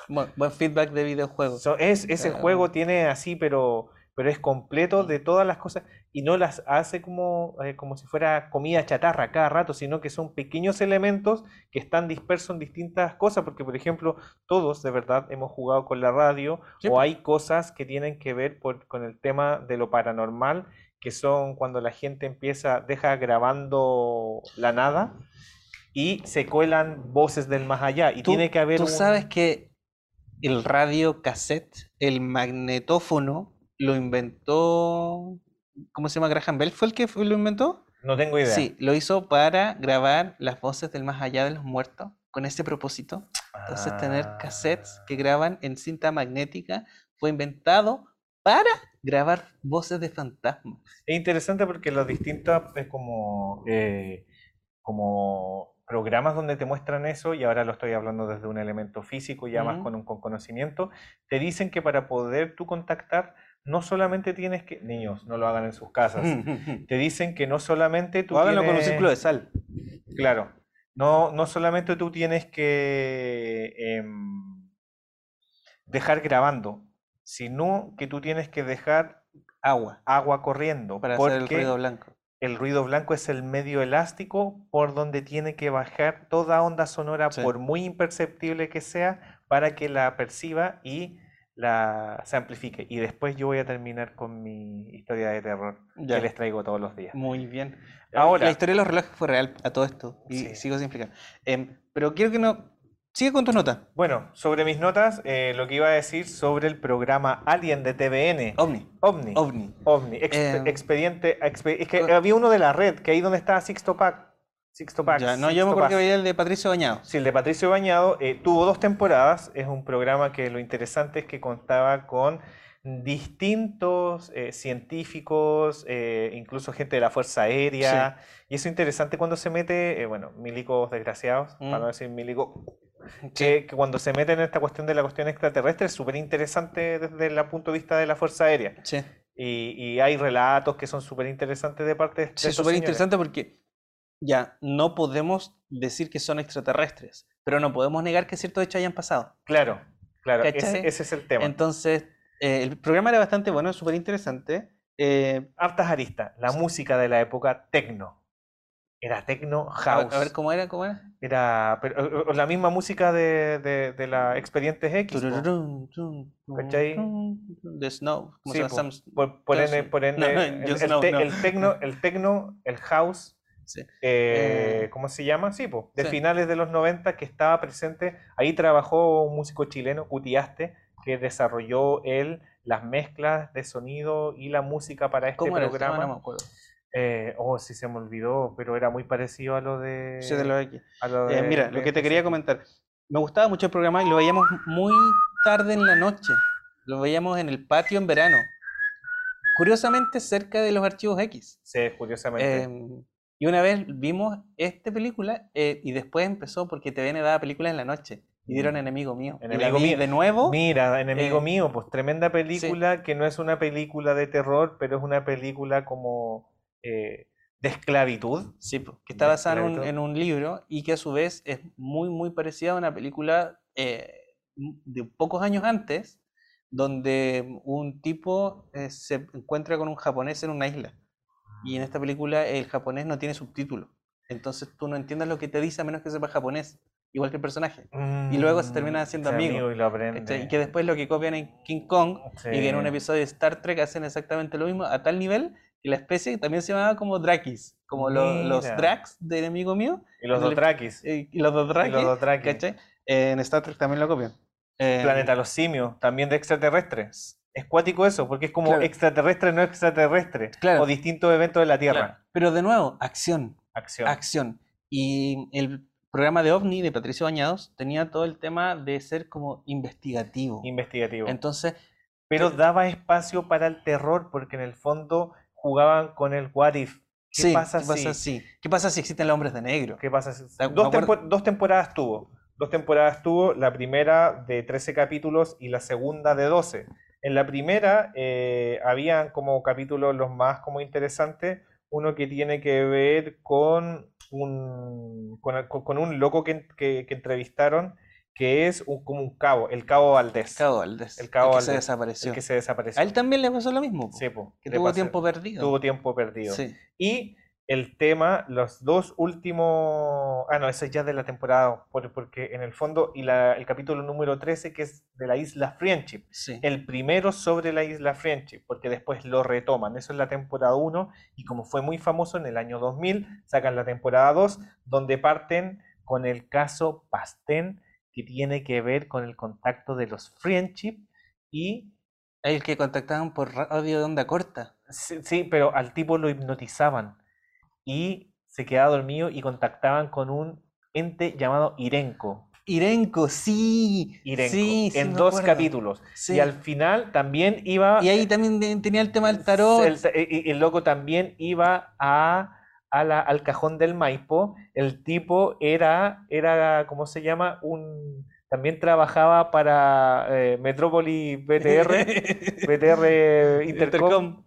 Buen, buen feedback de videojuegos. So, es, ese Claro. juego tiene así, pero, pero es completo de todas las cosas y no las hace como, eh, como si fuera comida chatarra cada rato, sino que son pequeños elementos que están dispersos en distintas cosas, porque por ejemplo, todos de verdad hemos jugado con la radio Sí, o hay cosas que tienen que ver por- con el tema de lo paranormal, que son cuando la gente empieza, deja grabando la nada. Y se cuelan voces del más allá. Y tiene que haber Tú un- sabes que el radio cassette, el magnetófono, lo inventó, ¿cómo se llama? Graham Bell fue el que lo inventó. No tengo idea. Sí, lo hizo para grabar las voces del más allá de los muertos, con ese propósito. Entonces, tener cassettes que Ah. graban en cinta magnética fue inventado para grabar voces de fantasmas. Es interesante porque los distintos eh, como, eh, como programas donde te muestran eso, y ahora lo estoy hablando desde un elemento físico, ya más con un con conocimiento, te dicen que para poder tú contactar, no solamente tienes que, niños, no lo hagan en sus casas, [laughs] te dicen que no solamente tú O háganlo con un círculo de sal. Claro, no, no solamente tú tienes que em, dejar grabando, sino que tú tienes que dejar Agua, agua corriendo, para hacer el ruido blanco. el ruido blanco es el medio elástico por donde tiene que bajar toda onda sonora, Sí. por muy imperceptible que sea, para que la perciba y la se amplifique. Y después yo voy a terminar con mi historia de terror Ya. que les traigo todos los días. Muy bien. Ahora- La historia de los relojes fue real a todo esto. Y Sí. sigo sin explicar. Em, pero quiero que no. Sigue con tus notas. Bueno, sobre mis notas, eh, lo que iba a decir sobre el programa Alien de TVN. OVNI. OVNI. OVNI. OVNI. Em, expediente. expe- es que había uno de la red, que ahí donde está Sixto Pack. Sixto Pack. Ya, no, yo me Sixto acuerdo que Pack. veía el de Patricio Bañado. Sí, el de Patricio Bañado eh, tuvo dos temporadas. Es un programa que lo interesante es que contaba con distintos eh, científicos, eh, incluso gente de la Fuerza Aérea. Y eso es interesante cuando se mete, eh, bueno, milicos desgraciados, para Mm. no decir milicos, que, que cuando se meten en esta cuestión de la cuestión extraterrestre es súper interesante desde el punto de vista de la Fuerza Aérea. Sí. Y, y hay relatos que son súper interesantes de parte de, Sí, súper interesante porque ya no podemos decir que son extraterrestres, pero no podemos negar que ciertos hechos hayan pasado. Claro, claro, ese, ese es el tema. Entonces, eh, el programa era bastante bueno, súper interesante. Eh, hartas aristas. La música de la época tecno. Era tecno a, house. a ver cómo era, cómo era. Era pero, o- o la misma música de, de, de la Expedientes X. ¿Cachai? The Snow. ¿Cómo Sí, po. Por, por Claro, ende, sí. por ende, No, no, el, el Snow, te- no. el tecno, el el house, Sí. eh, Eh, ¿cómo se llama? Sí, po, de sí. finales de los 90 que estaba presente. Ahí trabajó un músico chileno, Cutiaste, que desarrolló él las mezclas de sonido y la música para este programa. No me acuerdo. Eh, oh, sí se me olvidó, pero era muy parecido a lo de. Sí, de a lo Eh, de- mira, de lo que te quería comentar. Me gustaba mucho el programa y lo veíamos muy tarde en la noche. Lo veíamos en el patio en verano. Curiosamente, cerca de los archivos X. Sí, curiosamente. Em, y una vez vimos esta película eh, y después empezó porque TVN daba películas en la noche. Y dieron Mm. Enemigo Mío. y la Enemigo vi Mío. de nuevo. Mira, enemigo eh, mío, pues tremenda película que no es una película de terror, pero es una película como eh, de esclavitud. Sí, que está basada en un, libro y que a su vez es muy, muy parecida a una película eh, de pocos años antes, donde un tipo eh, se encuentra con un japonés en una isla. Y en esta película el japonés no tiene subtítulo. Entonces tú no entiendes lo que te dice a menos que sepas japonés, igual que el personaje. y luego se terminan haciendo amigos. y, que después lo que copian en King Kong y que en un episodio de Star Trek hacen exactamente lo mismo a tal nivel que la especie también se llamaba como Drakis, como los Drax de enemigo mío. Y los Dotrakis. Y, los Dotrakis. en Star Trek también lo copian. Eh, Planeta los simios, también de extraterrestres. Es cuático eso, porque es como extraterrestre, no extraterrestre. O distintos eventos de la Tierra. Pero de nuevo, acción. Acción. Acción. Y el programa de OVNI de Patricio Bañados tenía todo el tema de ser como investigativo. Investigativo. Entonces. Pero eh, daba espacio para el terror, porque en el fondo jugaban con el what if. ¿Qué, pasa, si? ¿Qué pasa si existen los hombres de negro? ¿Qué pasa si... Dos, dos temporadas tuvo. Dos temporadas tuvo, la primera de 13 capítulos y la segunda de 12. En la primera eh, habían como capítulos los más como interesantes, uno que tiene que ver con un, con, un loco que, que, entrevistaron que es como un cabo, el cabo Valdés. Cabo Valdés. El cabo que se desapareció. El que se desapareció. A él también le pasó lo mismo. Sí, que tuvo tiempo perdido. Tuvo tiempo perdido. Sí. Y el tema, los dos últimos. Ah, no, eso es ya de la temporada, porque en el fondo, y el capítulo número 13, que es de la isla Friendship. El primero sobre la isla Friendship, porque después lo retoman. Eso es la temporada 1, y como fue muy famoso en el año 2000, sacan la temporada 2, donde parten con el caso Pastén, que tiene que ver con el contacto de los Friendship y. El que contactaban por radio de onda corta. sí pero al tipo lo hipnotizaban y se quedaba dormido y contactaban con un ente llamado Irenco. Irenco, sí. Irenco, sí, en dos capítulos. Y al final también iba... Y ahí también tenía el tema del tarot. El, el, loco también iba a, al cajón del Maipo. El tipo era, era, ¿cómo se llama? Un... También trabajaba para eh, Metrópoli BTR, [laughs] BTR Intercom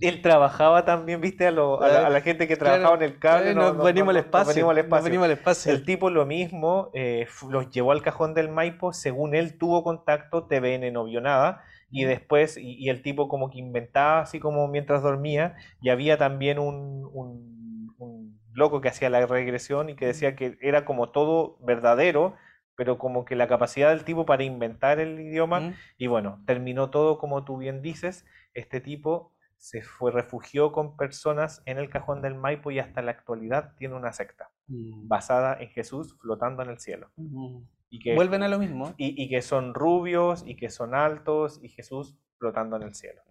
él trabajaba también, viste, a, la, gente que trabajaba en el cable. no, venimos al espacio. Venimos al espacio. El tipo lo mismo, eh, los llevó al cajón del Maipo, según él tuvo contacto, TVN no vio nada, y después, y, el tipo como que inventaba así como mientras dormía, y había también un loco que hacía la regresión y que decía que era como todo verdadero, pero como que la capacidad del tipo para inventar el idioma, y bueno, terminó todo como tú bien dices, este tipo se fue, refugió con personas en el cajón del Maipo y hasta la actualidad tiene una secta mm. basada en Jesús flotando en el cielo. y que, Vuelven a lo mismo. Y, que son rubios y que son altos y Jesús flotando en el cielo.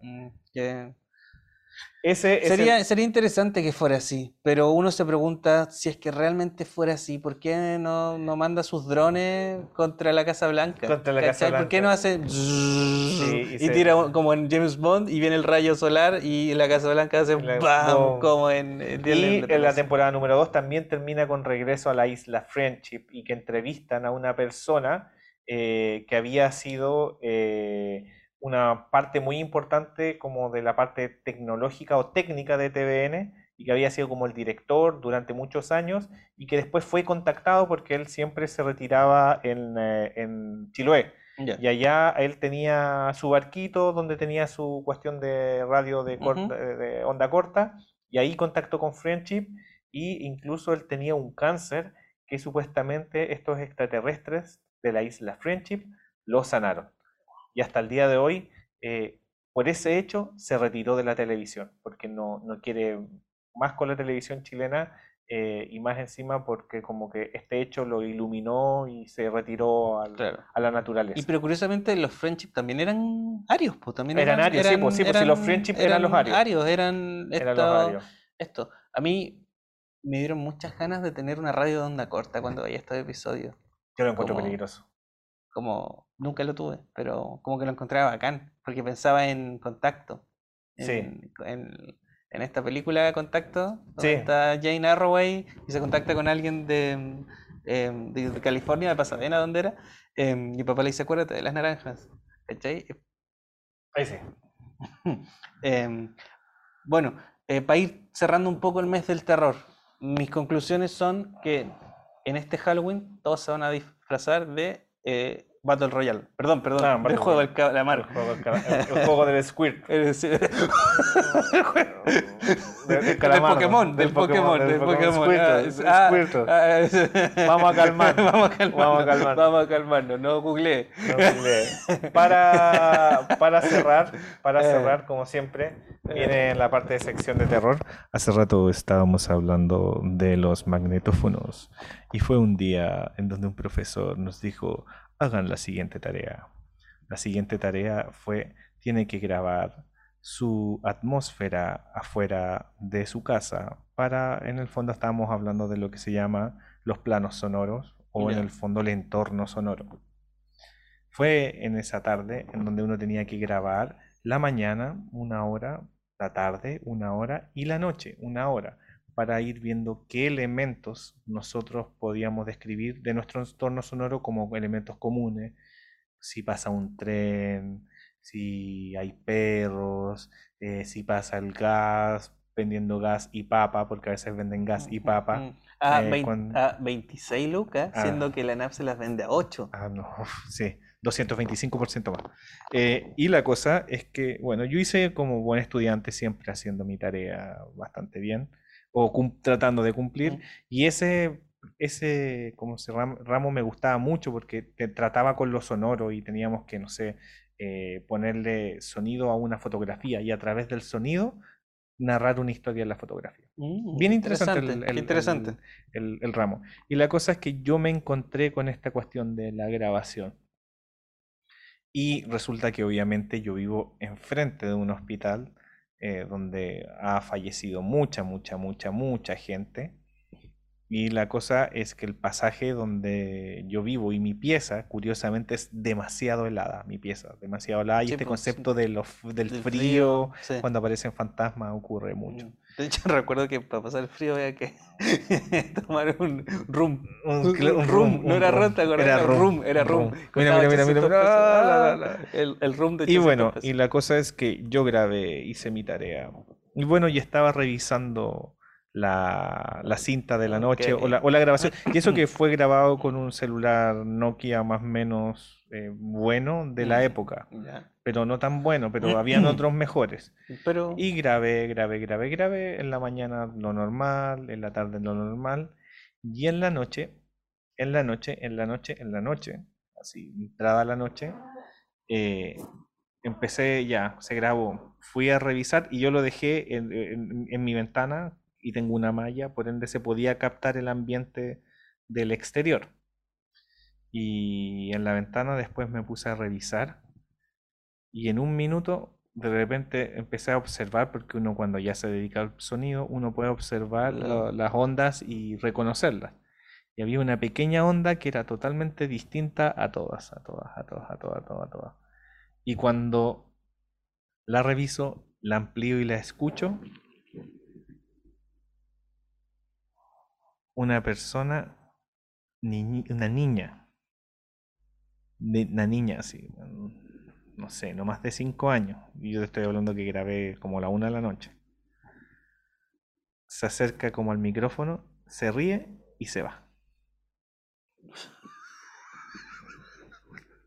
Sería, sería interesante que fuera así, pero uno se pregunta si es que realmente fuera así, ¿por qué no, no manda sus drones contra la Casa Blanca? Contra la Casa Blanca. ¿Por qué no hace y, tira como en James Bond y viene el rayo solar y la Casa Blanca hace ¡bam! como en, Y en la temporada número 2 también termina con regreso a la isla Friendship y que entrevistan a una persona eh, que había sido... Eh, una parte muy importante como de la parte tecnológica o técnica de TVN y que había sido como el director durante muchos años y que después fue contactado porque él siempre se retiraba en, eh, en Chiloé. Y allá él tenía su barquito donde tenía su cuestión de radio de, de onda corta y ahí contactó con Friendship y incluso él tenía un cáncer que supuestamente estos extraterrestres de la isla Friendship lo sanaron y hasta el día de hoy, eh, por ese hecho, se retiró de la televisión, porque no, no quiere más con la televisión chilena eh, y más encima porque como que este hecho lo iluminó y se retiró a la naturaleza. Y pero curiosamente los friendship también eran arios, pues también eran, arios, sí, pues, sí, pues, si los friendship eran, los arios. arios eran, eran los arios. Esto, a mí me dieron muchas ganas de tener una radio de onda corta cuando veía estos episodios. Yo lo encuentro peligroso como nunca lo tuve, pero como que lo encontraba bacán, porque pensaba en contacto. En, en, esta película de Contacto, donde está Jane Arroway y se contacta con alguien de, em, de, California, de Pasadena, donde era, em, y papá le dice, acuérdate de las naranjas. Ahí sí. [laughs] Em, bueno, eh, para ir cerrando un poco el mes del terror, mis conclusiones son que en este Halloween todos se van a disfrazar de eh, Battle Royale. Perdón, perdón. Ah, el juego del calamar. El juego, el, juego del Squirt. [laughs] el, [laughs] del, Pokémon. Del Pokémon. Del Pokémon. Ah, ah, [laughs] vamos a calmar. Vamos a calmar. Vamos a calmar. Vamos a calmarnos. No googleé. No googleé. Para, para cerrar, para eh. cerrar, como siempre, viene la parte de sección de terror. Hace rato estábamos hablando de los magnetófonos. Y fue un día en donde un profesor nos dijo hagan la siguiente tarea. La siguiente tarea fue, tiene que grabar su atmósfera afuera de su casa para, en el fondo estábamos hablando de lo que se llama los planos sonoros o en el fondo el entorno sonoro. Fue en esa tarde en donde uno tenía que grabar la mañana, una hora, la tarde, una hora y la noche, una hora para ir viendo qué elementos nosotros podíamos describir de nuestro entorno sonoro como elementos comunes. Si pasa un tren, si hay perros, eh, si pasa el gas, vendiendo gas y papa, porque a veces venden gas y papa. A, 26 lucas, ah. siendo que la NAP se las vende a 8. Ah, no, sí, 225% más. Eh, y la cosa es que, bueno, yo hice como buen estudiante siempre haciendo mi tarea bastante bien o tratando de cumplir. Y ese, ese como se ramo me gustaba mucho porque trataba con lo sonoro y teníamos que, no sé, eh, ponerle sonido a una fotografía y a través del sonido narrar una historia en la fotografía. Mm, Bien interesante, el, interesante. El, el, ramo. Y la cosa es que yo me encontré con esta cuestión de la grabación. Y resulta que obviamente yo vivo enfrente de un hospital eh, donde ha fallecido mucha, mucha, mucha, mucha gente. Y la cosa es que el pasaje donde yo vivo y mi pieza, curiosamente, es demasiado helada, mi pieza, demasiado helada. y este pues, concepto de del, frío, cuando aparecen fantasmas, ocurre mucho. Mm. De hecho, [laughs] recuerdo que para pasar el frío había que [laughs] tomar un rum. Un, rum, no era rum, ¿te acuerdas? Era rum, era rum. Mira, mira, mira, mira. El, el rum de Y bueno, y la cosa es que yo grabé, hice mi tarea. Y bueno, y estaba revisando la, la cinta de la noche o, la, o, la, grabación. Y eso que [clears throat] fue grabado con un celular Nokia más o menos eh, bueno de la época. Pero no tan bueno, pero [clears throat] habían otros mejores. Pero... Y grabé, grabé, grabé, grabé. En la mañana lo normal, en la tarde lo normal. Y en la noche, en la noche, en la noche, en la noche, así, entrada la noche, eh, empecé ya, se grabó. Fui a revisar y yo lo dejé en, en mi ventana y tengo una malla, por ende se podía captar el ambiente del exterior. Y en la ventana después me puse a revisar y en un minuto de repente empecé a observar, porque uno cuando ya se dedica al sonido, uno puede observar las ondas y reconocerlas. Y había una pequeña onda que era totalmente distinta a todas, a todas, a todas, a todas, a todas, a todas. Y cuando la reviso, la amplío y la escucho, una persona, una niña, una niña así, no sé, no más de cinco años, y yo te estoy hablando que grabé como la una de la noche, se acerca como al micrófono, se ríe y se va.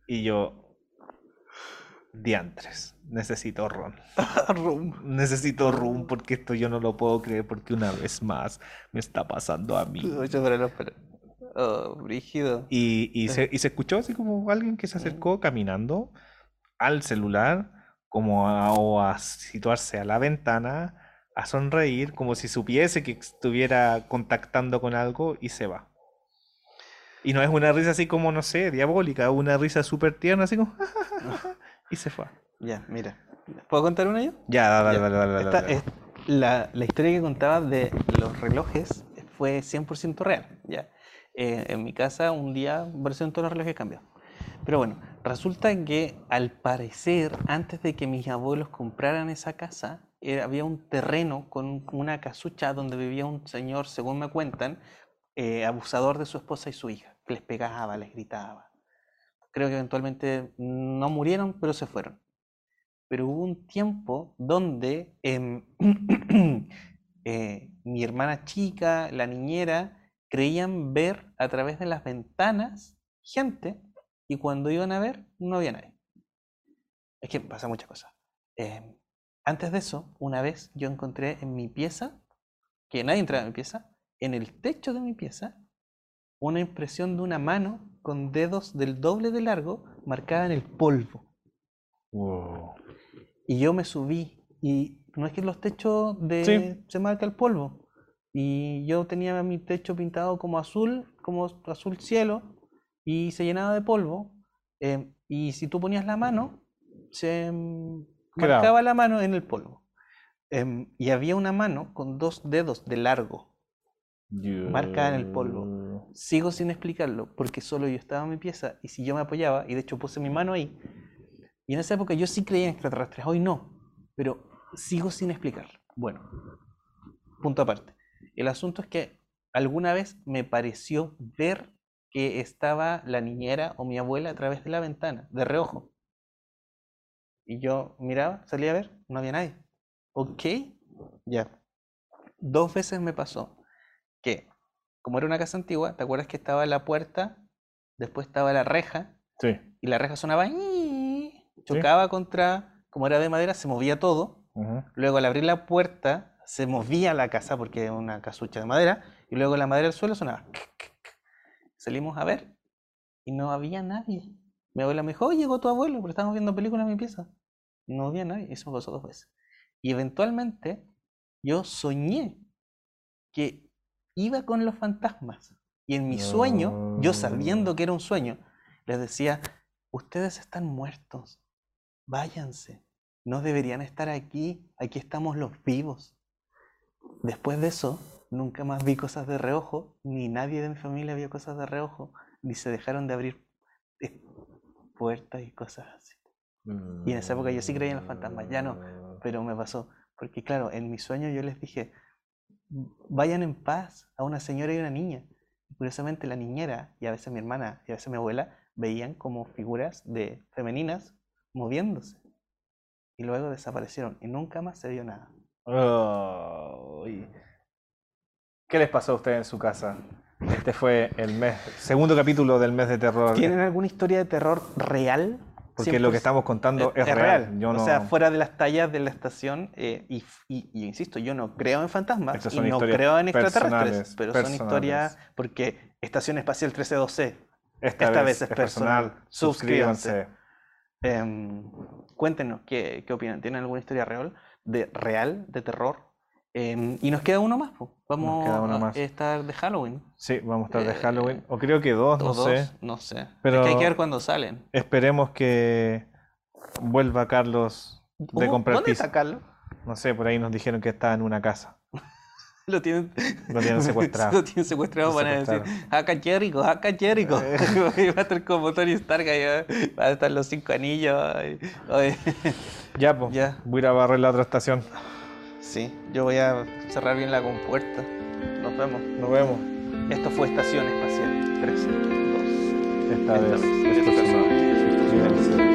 Y yo, diantres, necesito ron. [laughs] Necesito rum porque esto yo no lo puedo creer porque una vez más me está pasando a mí. Oh, brígido. Y, y, se, [laughs] y se escuchó así como alguien que se acercó caminando al celular, como a, o a situarse a la ventana, a sonreír, como si supiese que estuviera contactando con algo y se va. Y no es una risa así como, no sé, diabólica, una risa súper tierna, así como... [laughs] y se fue. Ya, mira. ¿Puedo contar una yo? Ya, dale, dale, dale. dale, la, la, historia que contaba de los relojes fue 100% real. ¿ya? Eh, en mi casa un día versión todos los relojes cambió. Pero bueno, resulta que al parecer, antes de que mis abuelos compraran esa casa, había un terreno con una casucha donde vivía un señor, según me cuentan, eh, abusador de su esposa y su hija, que les pegaba, les gritaba. Creo que eventualmente no murieron, pero se fueron. pero hubo un tiempo donde em, [coughs] eh, mi hermana chica, la niñera, creían ver a través de las ventanas gente y cuando iban a ver no había nadie. Es que pasa muchas cosas. Em, antes de eso, una vez yo encontré en mi pieza, que nadie entraba en mi pieza, en el techo de mi pieza, una impresión de una mano con dedos del doble de largo marcada en el polvo. Y yo me subí y no es que los techos de se marca el polvo. Y yo tenía mi techo pintado como azul, como azul cielo, y se llenaba de polvo. Eh, y si tú ponías la mano, se marcaba la mano en el polvo. Em, y había una mano con dos dedos de largo, marcada en el polvo. Sigo sin explicarlo, porque solo yo estaba en mi pieza, y si yo me apoyaba, y de hecho puse mi mano ahí, y en esa época yo sí creía en extraterrestres, hoy no, pero sigo sin explicarlo. Bueno, punto aparte. El asunto es que alguna vez me pareció ver que estaba la niñera o mi abuela a través de la ventana, de reojo. Y yo miraba, salía a ver, no había nadie. Ok, ya. Dos veces me pasó que, como era una casa antigua, ¿te acuerdas que estaba la puerta? Después estaba la reja. Sí. Y la reja sonaba, chocaba contra, como era de madera, se movía todo. Luego al abrir la puerta, se movía la casa porque era una casucha de madera. Y luego la madera del suelo sonaba. Salimos a ver y no había nadie. Mi abuela me dijo, oh, llegó tu abuelo, pero estábamos viendo películas en mi pieza. No había nadie, eso pasó dos veces. Y eventualmente yo soñé que iba con los fantasmas. Y en mi sueño, yo sabiendo que era un sueño, les decía, ustedes están muertos, váyanse, no deberían estar aquí, aquí estamos los vivos. Después de eso, nunca más vi cosas de reojo, ni nadie de mi familia vio cosas de reojo, ni se dejaron de abrir puertas y cosas así. Y en esa época yo sí creía en los fantasmas, ya no, pero me pasó. Porque claro, en mi sueño yo les dije, vayan en paz a una señora y una niña. Y curiosamente la niñera y a veces mi hermana y a veces mi abuela veían como figuras de femeninas moviéndose. Y luego desaparecieron y nunca más se vio nada. ¿Qué les pasó a ustedes en su casa? Este fue el mes, segundo capítulo del mes de terror. ¿Tienen alguna historia de terror real? Porque lo que estamos contando es, real. O sea, fuera de las tallas de la estación, eh, y, insisto, yo no creo en fantasmas y no creo en extraterrestres, pero son historias porque Estación Espacial 1312, esta, vez, es personal, suscríbanse. Em, cuéntenos ¿qué, qué opinan, ¿tienen alguna historia real, de, real, de terror? Em, y nos queda uno más, vamos a estar de Halloween. Sí, vamos a estar de Halloween. O creo que dos, no sé. No sé. Pero hay que ver cuándo salen. Esperemos que vuelva Carlos de comprar ¿Dónde está Carlos? No sé, por ahí nos dijeron que está en una casa. Lo tienen, lo tienen secuestrado. [laughs] lo tienen secuestrado, van a decir, acá Jericho, acá Jericho. va a estar como Tony Stark ahí, van a estar los cinco anillos. [laughs] ya, pues. Ya. Voy a ir a barrer la otra estación. Sí, yo voy a cerrar bien la compuerta. Nos vemos. Nos vemos. Esto fue Estación Espacial 13, 2. Esta, vez, Esta vez.